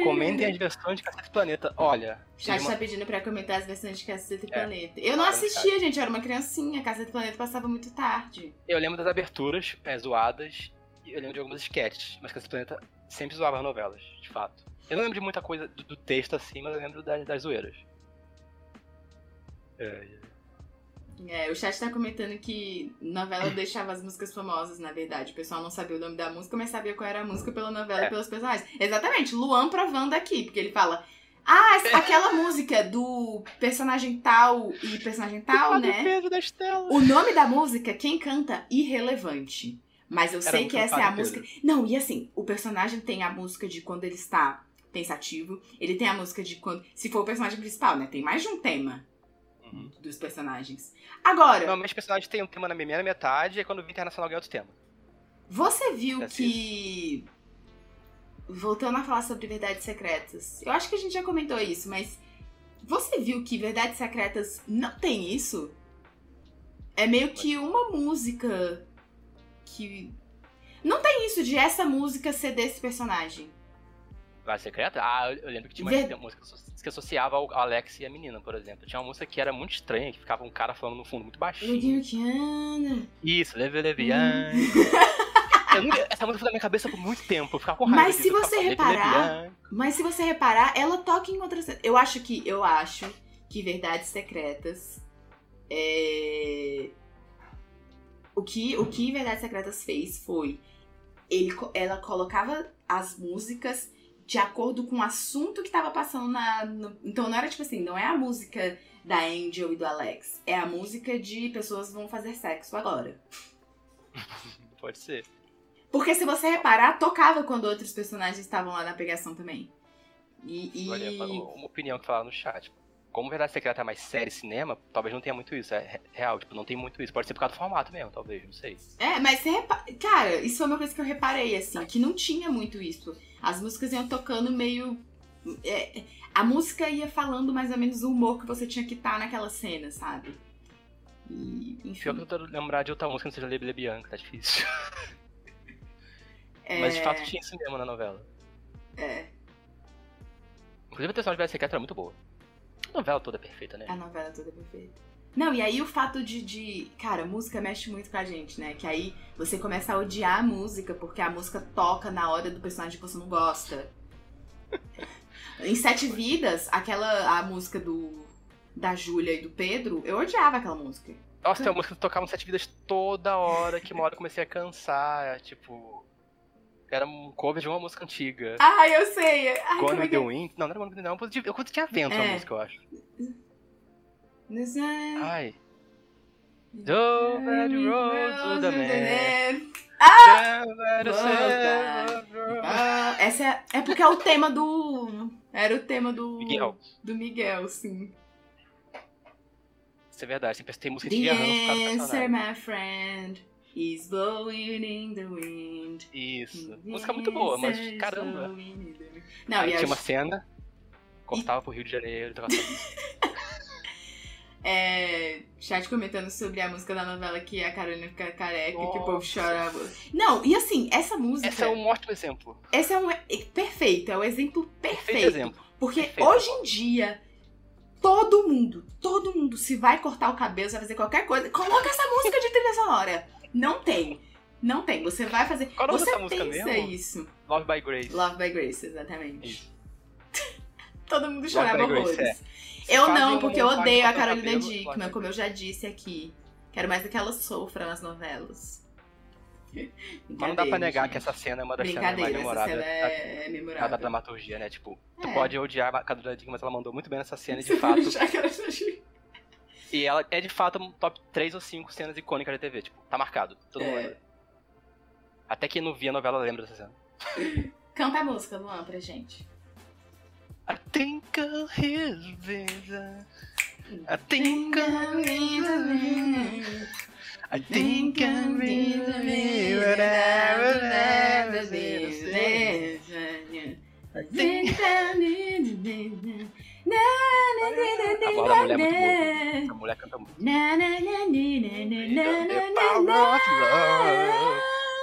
Comentem as versões de Cacete Planeta. Olha, O chat tive uma- tá pedindo pra comentar as versões de Caceta e É. Planeta. Eu não assistia, gente, eu era uma criancinha. Caceta e Planeta passava muito tarde. eu lembro das aberturas é, zoadas. Eu lembro de algumas sketches. Mas Cacete Planeta sempre zoava as novelas, de fato. Eu não lembro de muita coisa do, do texto assim, mas eu lembro das, das zoeiras. É, É, o chat tá comentando que novela deixava as músicas famosas, na verdade. O pessoal não sabia o nome da música, mas sabia qual era a música pela novela e É. pelos personagens. Exatamente, Luan provando aqui, porque ele fala. Ah, aquela música do personagem tal e personagem tal, né? O nome da música, quem canta, irrelevante. Mas eu Era sei que essa é a música. Não, e assim, o personagem tem a música de quando ele está pensativo. Ele tem a música de quando. Se for o personagem principal, né? Tem mais de um tema Uhum. dos personagens. Agora, Normalmente os personagens têm um tema na primeira metade e quando o internacional ganha outro tema. você viu É que. Voltando a falar sobre verdades secretas. Eu acho que a gente já comentou isso, mas. Você viu que verdades secretas não tem isso? É meio que uma música que. Não tem isso de essa música ser desse personagem. Vai secreta? Ah, eu lembro que tinha uma Ver- música que associava ao Alex e a menina, por exemplo. Tinha uma música que era muito estranha, que ficava um cara falando no fundo muito baixinho. Anda. Isso, Leve Hum. Levian. Eu nunca- essa música foi na minha cabeça por muito tempo. Eu ficava com raiva. Mas se você reparar-. Mas se você reparar, ela toca em outras. Eu acho que. Eu acho que Verdades Secretas. É... O, que, o que Verdades Secretas fez foi. Ele, ela colocava as músicas de acordo com o assunto que tava passando na. no- então não era tipo assim, não é a música da Angel e do Alex. É a música de pessoas vão fazer sexo agora. Pode ser. Porque se você reparar, tocava quando outros personagens estavam lá na pegação também. E. e- Olha, uma opinião que falaram no chat. Como Verdade Secreta é mais série cinema, talvez não tenha muito isso. É re- real, tipo, não tem muito isso. Pode ser por causa do formato mesmo, talvez, não sei. É, mas você repara. Cara, isso foi uma coisa que eu reparei, assim, que não tinha muito isso. As músicas iam tocando meio. é, a música ia falando mais ou menos o humor que você tinha que estar naquela cena, sabe? E, enfim. Pior que eu tô lembrar de outra música que não seja Lebe Bianca, tá difícil. é, Mas de fato tinha isso mesmo na novela. É, Inclusive a tensão de Verdade Secreta era muito boa. A novela toda é perfeita, né? a novela toda é perfeita. Não, e aí o fato de, de. Cara, música mexe muito com a gente, né? Que aí você começa a odiar a música porque a música toca na hora do personagem que você não gosta. em Sete Vidas, aquela. a música do. da Júlia e do Pedro, eu odiava aquela música. Nossa, tem uma música que tocava Sete Vidas toda hora, que uma hora eu comecei a cansar, tipo... Era um cover de uma música antiga. Ai, eu sei. Ai, Gone é with que the é? Wind? Não, não era Gone with the Wind, não. Eu tinha vento a É. música, eu acho. é? Ai. Do Red Road to the Man. Ah, Ah, essa é, é porque é o tema do. Era o tema do. Miguel. Do Miguel, sim. Isso é verdade, sempre tem música de causa do answer, my friend, is blowing in the wind. Isso. Música muito boa, mas caramba. Não, Aí e tinha uma cena, cortava pro Rio de Janeiro, essa música. é, chat comentando sobre a música da novela que a Carolina fica careca, que o povo Nossa. chora. Não, e assim, essa música. Esse é um ótimo exemplo. esse é um. é perfeito, é o exemplo perfeito. Perfeito exemplo. Porque Perfeito. hoje em dia, todo mundo, todo mundo, se vai cortar o cabelo, se vai fazer qualquer coisa, coloca essa música de trilha sonora. Não tem. Não tem. Você vai fazer. Qual você dessa música pensa mesmo? isso. Love by Grace. Love by Grace, exatamente. Todo mundo chorava horrores. é. Eu Fazem não, porque eu odeio a Carolina cabelo, Dickman, como eu já disse aqui. Quero mais é que ela sofra nas novelas. Mas não dá pra negar gente. que essa cena é uma das cenas mais memoráveis da, é, é da memorável. dramaturgia, né? Tipo, tu É. pode odiar a Carolina Dickman, mas ela mandou muito bem nessa cena, de fato. E ela é de fato um top 3 ou 5 cenas icônicas da TV. Tipo, tá marcado. Todo mundo É. lembra. Até quem não via a novela lembra dessa cena. Canta a música, Luan, pra gente. I think I'll hear the I think I'll hear the I think I'll hear the A voz da mulher é muito boa. A mulher canta muito.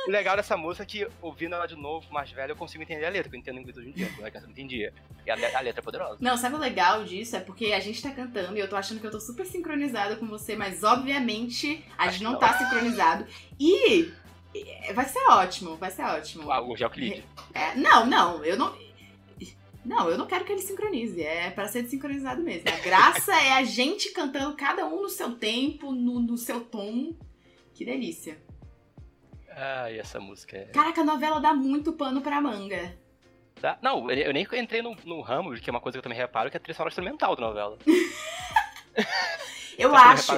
O legal dessa música é que, ouvindo ela de novo, mais velha, eu consigo entender a letra, que eu entendo inglês hoje em dia, porque eu não entendia. E a, le- a letra é poderosa. Não, sabe o legal disso? É porque a gente tá cantando e eu tô achando que eu tô super sincronizada com você, mas obviamente a gente não tá sincronizado. E é, vai ser ótimo, vai ser ótimo. Ah, o Geoclide. É, não, não, eu não. Não, eu não quero que ele sincronize. É pra ser desincronizado mesmo. A graça é a gente cantando cada um no seu tempo, no, no seu tom. Que delícia. Ai, essa música é. Caraca, a novela dá muito pano pra manga. Dá- Não, eu eu nem entrei no, no ramo, que é uma coisa que eu também reparo, que é a trilha sonora instrumental da novela. Eu acho.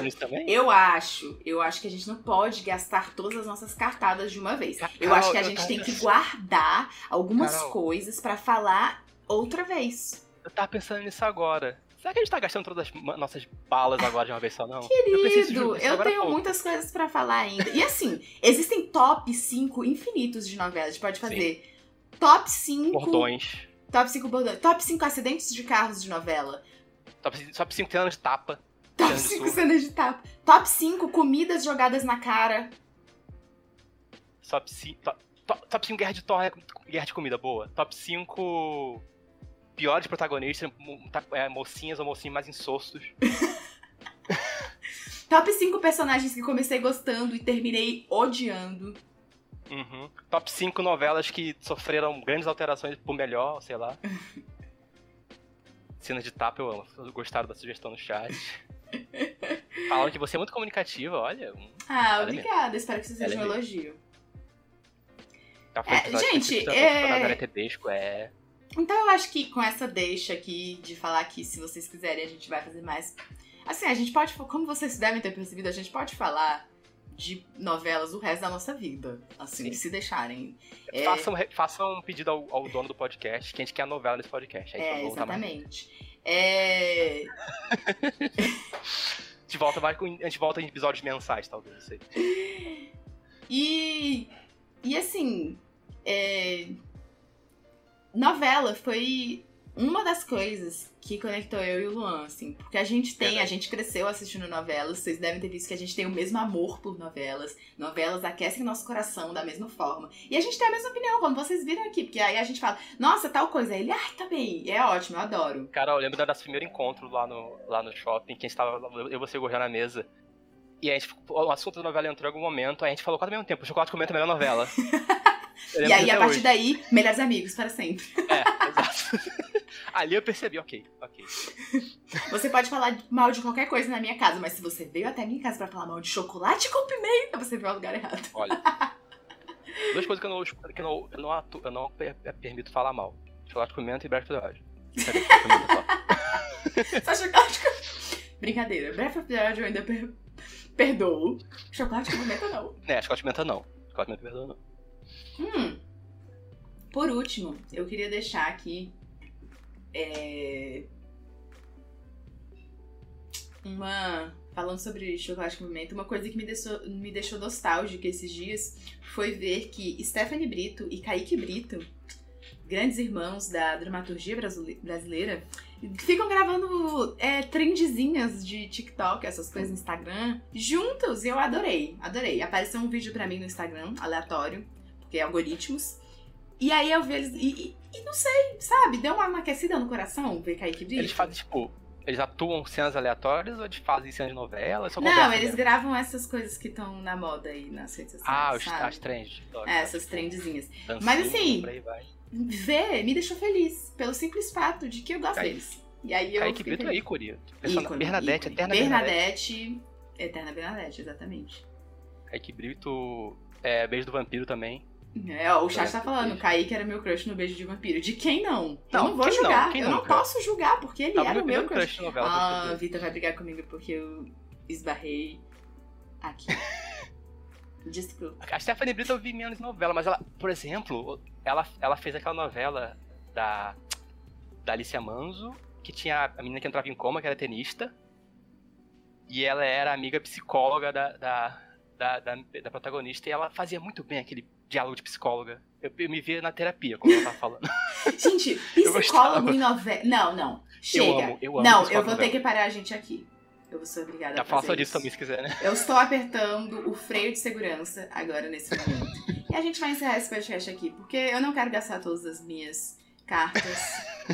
Eu acho, eu acho que a gente não pode gastar todas as nossas cartadas de uma vez. Eu Carol, acho que a eu gente tem que guardar algumas Carol. coisas pra falar outra vez. Eu tava pensando nisso agora. Será que a gente tá gastando todas as nossas balas agora de uma vez só, não? Eu Querido, eu há tenho muitas coisas pra falar ainda. E assim, existem top 5 infinitos de novelas. A gente pode fazer top 5. Bordões. Top 5 bordões. Top 5 acidentes de carros de novela. Top, top 5 anos de tapa. Top Cena de 5 surra. cenas de tapa. Top 5 comidas jogadas na cara. Top 5. Top, top, top 5 guerra de torre, guerra de comida boa. Top 5 piores protagonistas, tá- é, mocinhas ou mocinhos mais insostos. Top 5 personagens que comecei gostando e terminei odiando. Uhum. Top 5 novelas que sofreram grandes alterações por melhor, sei lá. Cenas de tapa eu amo. Gostaram da sugestão no chat. Falaram que você é muito comunicativa, olha. Ah, Ela obrigada. Espero que isso seja um elogio. Foi É, gente, é- é. Então eu acho que com essa deixa aqui de falar que se vocês quiserem a gente vai fazer mais. Assim, a gente pode, como vocês devem ter percebido, a gente pode falar de novelas o resto da nossa vida. Assim, Sim. se deixarem. É, Façam, façam um pedido ao, ao dono do podcast, que a gente quer a novela nesse podcast. Aí é, voltar mais. exatamente. É, A gente volta, mais com, a gente volta em episódios mensais, talvez, não sei. E. E assim. é, novela foi uma das coisas que conectou eu e o Luan, assim. Porque a gente tem, a gente cresceu assistindo novelas, vocês devem ter visto que a gente tem o mesmo amor por novelas. Novelas aquecem nosso coração da mesma forma. E a gente tem a mesma opinião, como vocês viram aqui. Porque aí a gente fala, nossa, tal coisa. Aí ele, ai, tá bem. É ótimo, eu adoro. Cara, eu lembro do nosso primeiro encontro lá no, lá no shopping, que a gente tava, eu e você gorreando na mesa. E a gente, o assunto da novela entrou em algum momento, aí a gente falou quase ao mesmo tempo, o Chocolate comenta a melhor novela. E aí, a partir hoje. daí, melhores amigos para sempre. É, exato. Ali eu percebi, ok, ok. Você pode falar mal de qualquer coisa na minha casa, mas se você veio até a minha casa pra falar mal de chocolate com pimenta, você veio ao lugar errado. Olha. Duas coisas que eu não, que eu não, eu não, atu- eu não per- permito falar mal. Chocolate comenta e Breakfast Lodge. Sabe, chocolate comenta só. Chocolate com... Brincadeira. Breath of the Wild eu ainda per... perdoo. Chocolate com pimenta não. É, chocolate comenta não. Chocolate comenta perdoa não. Hum. por último, eu queria deixar aqui é, uma. Falando sobre chocolate com pimenta, uma coisa que me deixou, me deixou nostálgica esses dias foi ver que Stephanie Brito e Kaique Brito, grandes irmãos da dramaturgia brasileira, ficam gravando é, trendzinhas de TikTok, essas coisas no Instagram, juntos. E eu adorei, adorei. Apareceu um vídeo pra mim no Instagram, aleatório, é algoritmos. E aí eu vi eles. E, e, e não sei, sabe? Deu uma, uma aquecida no coração ver Kaique Brito. Eles fazem, tipo, eles atuam cenas aleatórias ou eles fazem cenas de novela? Não, eles mesmo? gravam essas coisas que estão na moda aí nas redes sociais. Ah, os, as trends. É, essas trendzinhas. Mas assim, ver me deixou feliz. Pelo simples fato de que eu gosto deles. E aí eu. Kaique Brito é ícone. ícone. Bernadette, ícone. Eterna Bernadette. Bernadette. Eterna Bernadette, exatamente. Kaique Brito. É, Beijo do Vampiro também. É, o chat tá falando, Kaique era meu crush no Beijo de Vampiro. De quem não? não eu não vou julgar. Não? eu não posso julgar, porque ele era o meu crush. crush novela, ah, a Vita vai brigar comigo porque eu esbarrei aqui. Desculpa. A Stephanie Brito eu vi menos novela, mas ela, por exemplo, ela, ela fez aquela novela da, da Alicia Manso, que tinha a menina que entrava em coma, que era tenista, e ela era amiga psicóloga da, da, da, da, da protagonista, e ela fazia muito bem aquele diálogo de psicóloga. Eu, eu me via na terapia, como ela tava falando. Gente, psicólogo em novela. Não, não. Chega. Eu amo, eu amo não, eu vou ter que parar a gente aqui. Eu vou ser obrigada Já a fazer fala disso também se quiser, né? Eu estou apertando o freio de segurança agora nesse momento. e a gente vai encerrar esse podcast aqui, porque eu não quero gastar todas as minhas cartas,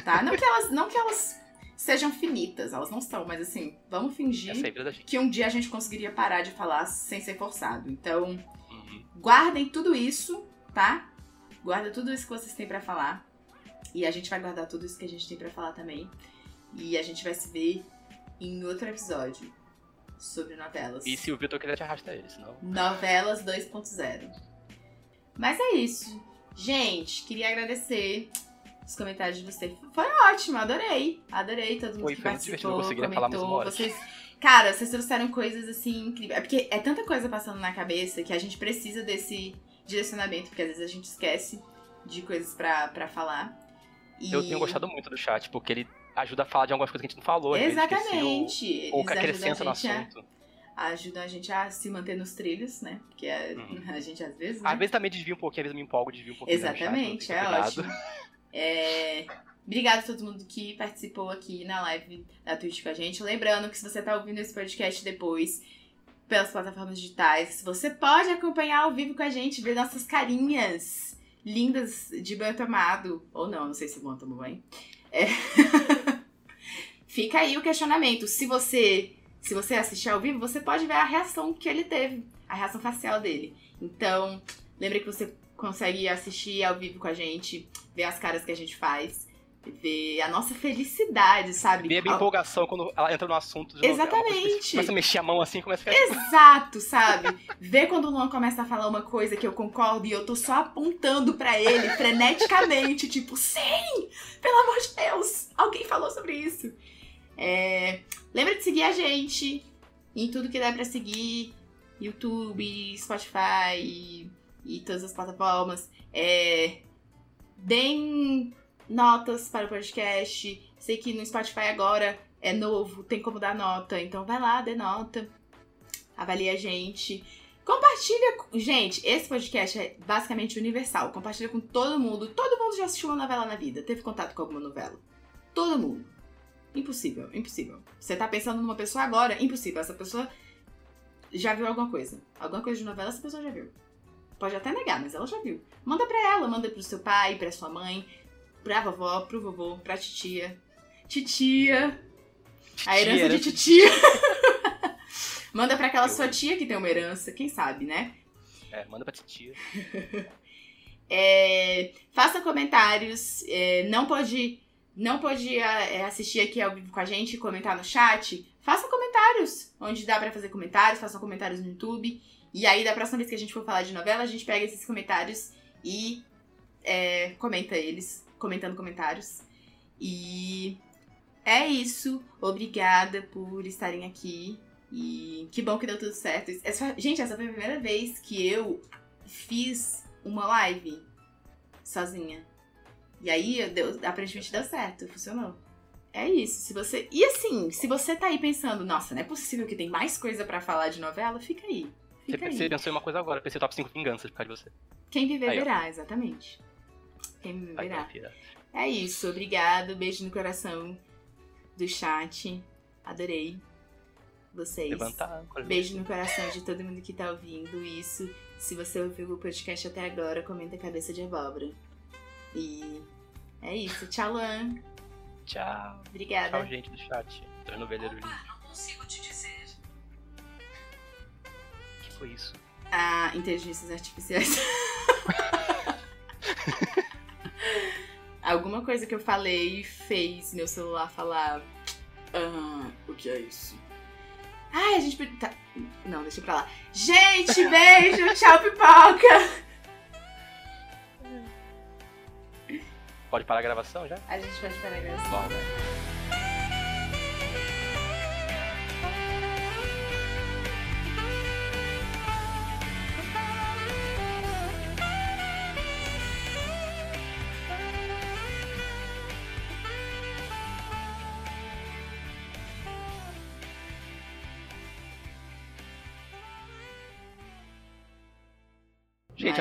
tá? Não que elas, não que elas sejam finitas, elas não são, mas assim, vamos fingir que um dia a gente conseguiria parar de falar sem ser forçado. Então, Guardem tudo isso, tá? Guarda tudo isso que vocês têm para falar. E a gente vai guardar tudo isso que a gente tem para falar também. E a gente vai se ver em outro episódio sobre novelas. E se o Vitor quiser te arrastar ele, senão. Novelas 2.0. Mas é isso. Gente, queria agradecer os comentários de vocês. Foi ótimo, adorei. Adorei todo mundo foi, que foi participou, comentou. Vocês Cara, vocês trouxeram coisas assim incríveis. É porque é tanta coisa passando na cabeça que a gente precisa desse direcionamento, porque às vezes a gente esquece de coisas para falar. E... Eu tenho gostado muito do chat, porque ele ajuda a falar de algumas coisas que a gente não falou. Exatamente. Ou, ou que acrescenta no assunto. A, ajuda a gente a se manter nos trilhos, né? Porque a, uhum. a gente às vezes. Né? Às vezes também desvia um pouquinho, às vezes me empolgo, desvia um pouquinho. Exatamente, chat, é ótimo. É, Obrigada a todo mundo que participou aqui na live da Twitch com a gente. Lembrando que se você tá ouvindo esse podcast depois pelas plataformas digitais, você pode acompanhar ao vivo com a gente, ver nossas carinhas lindas de banho tomado. Ou não, não sei se vão tomar banho. É. Fica aí o questionamento. Se você, se você assistir ao vivo, você pode ver a reação que ele teve, a reação facial dele. Então, lembre que você consegue assistir ao vivo com a gente, ver as caras que a gente faz ver a nossa felicidade, sabe? Ver a empolgação quando ela entra no assunto. De Exatamente. Começa a mexer a mão assim, começa a ficar... Tipo, Exato, sabe? ver quando o Luan começa a falar uma coisa que eu concordo e eu tô só apontando para ele freneticamente, tipo, sim! Pelo amor de Deus! Alguém falou sobre isso. É... Lembra de seguir a gente em tudo que dá para seguir. YouTube, Spotify e, e todas as plataformas. É... Deem notas para o podcast. Sei que no Spotify agora é novo, tem como dar nota, então vai lá, dê nota, avalie a gente. Compartilha. Gente, esse podcast é basicamente universal. Compartilha com todo mundo. Todo mundo já assistiu uma novela na vida, teve contato com alguma novela. Todo mundo. Impossível, impossível. Você tá pensando numa pessoa agora, impossível. Essa pessoa já viu alguma coisa. Alguma coisa de novela, essa pessoa já viu. Pode até negar, mas ela já viu. Manda pra ela, manda pro seu pai, pra sua mãe pra vovó, pro vovô, pra titia. Titia. A herança de titia. manda pra aquela Eu... sua tia que tem uma herança, quem sabe, né? É, manda pra titia. é, faça comentários. É, não pode, não pode é, assistir aqui ao vivo com a gente e comentar no chat. Faça comentários. Onde dá pra fazer comentários, faça comentários no YouTube. E aí, da próxima vez que a gente for falar de novela, a gente pega esses comentários e é, comenta eles comentando comentários. E é isso. Obrigada por estarem aqui. E que bom que deu tudo certo. Essa, gente, essa foi a primeira vez que eu fiz uma live sozinha. E aí, deu, aparentemente deu certo, funcionou. É isso. Se você. E assim, se você tá aí pensando, nossa, não é possível que tem mais coisa para falar de novela, fica aí. Fica você, aí. pensou em uma coisa agora, pensei top 5 vinganças por causa de você. Quem viver aí, verá, exatamente. Quem verá. É isso, obrigado. Beijo no coração do chat. Adorei vocês. Levantar, Beijo no coração de todo mundo que tá ouvindo isso. Se você ouviu o podcast até agora, comenta cabeça de abóbora. E é isso. Tchau, Luan. Tchau. Obrigada. Tchau, gente do chat. Tô no velheiro lindo. não consigo te dizer. O que foi isso? Ah, inteligências artificiais. Alguma coisa que eu falei fez meu celular falar. Ah, o que é isso? Ai, a gente. Tá... Não, deixa pra lá. Gente, beijo! tchau, pipoca! Pode parar a gravação já? A gente pode parar a gravação. Bom, né?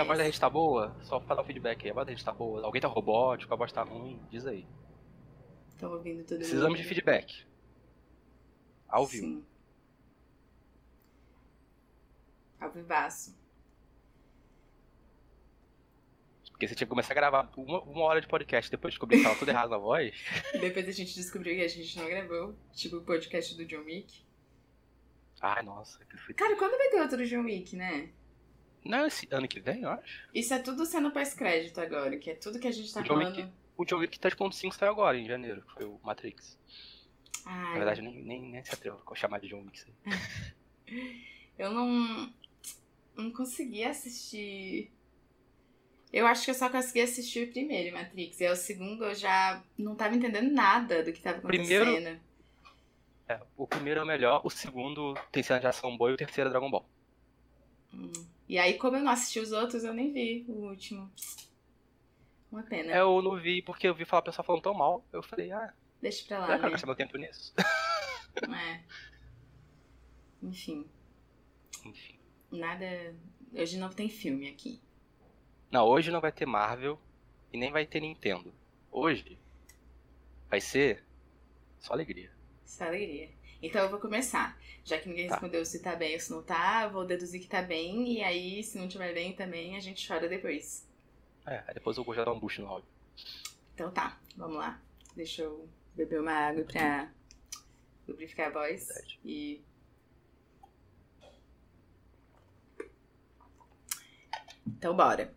Voz da gente tá boa? Só pra dar um feedback aí. A voz da gente tá boa? Alguém tá robótico? A voz tá ruim? Diz aí. Estão ouvindo tudo Precisamos de feedback. Ao vivo. Sim. Ao vivaço. Porque você tinha que começar a gravar uma, uma hora de podcast, depois descobrir que tava tudo errado na voz. depois a gente descobriu que a gente não gravou. Tipo o podcast do John Wick. Ai, nossa. Cara, quando vai ter outro John Wick, né? Não, esse ano que vem, eu acho. Isso é tudo sendo pós-crédito agora, que é tudo que a gente tá o falando. Wick, o John Wick 3.5 saiu agora, em janeiro, que foi o Matrix. Ai. Na verdade, nem, nem, nem se atreva a chamar de John Wick. eu não. Não consegui assistir. Eu acho que eu só consegui assistir o primeiro, Matrix. E é o segundo eu já não tava entendendo nada do que tava acontecendo. Primeiro, é, o primeiro é o melhor, o segundo tem cena de ação boa e o terceiro é Dragon Ball. Hum. E aí, como eu não assisti os outros, eu nem vi o último. Uma pena. É, eu não vi porque eu vi falar o pessoal falando tão mal. Eu falei, ah. Deixa pra lá. Não né? gastar meu tempo nisso. É. Enfim. Enfim. Nada. Hoje não tem filme aqui. Não, hoje não vai ter Marvel e nem vai ter Nintendo. Hoje vai ser só alegria. Só alegria. Então eu vou começar. Já que ninguém tá. respondeu se tá bem ou se não tá, eu vou deduzir que tá bem. E aí, se não tiver bem também, a gente chora depois. É, aí depois eu vou já dar um boost no áudio. Então tá, vamos lá. Deixa eu beber uma água pra lubrificar a voz. Verdade. E. Então bora.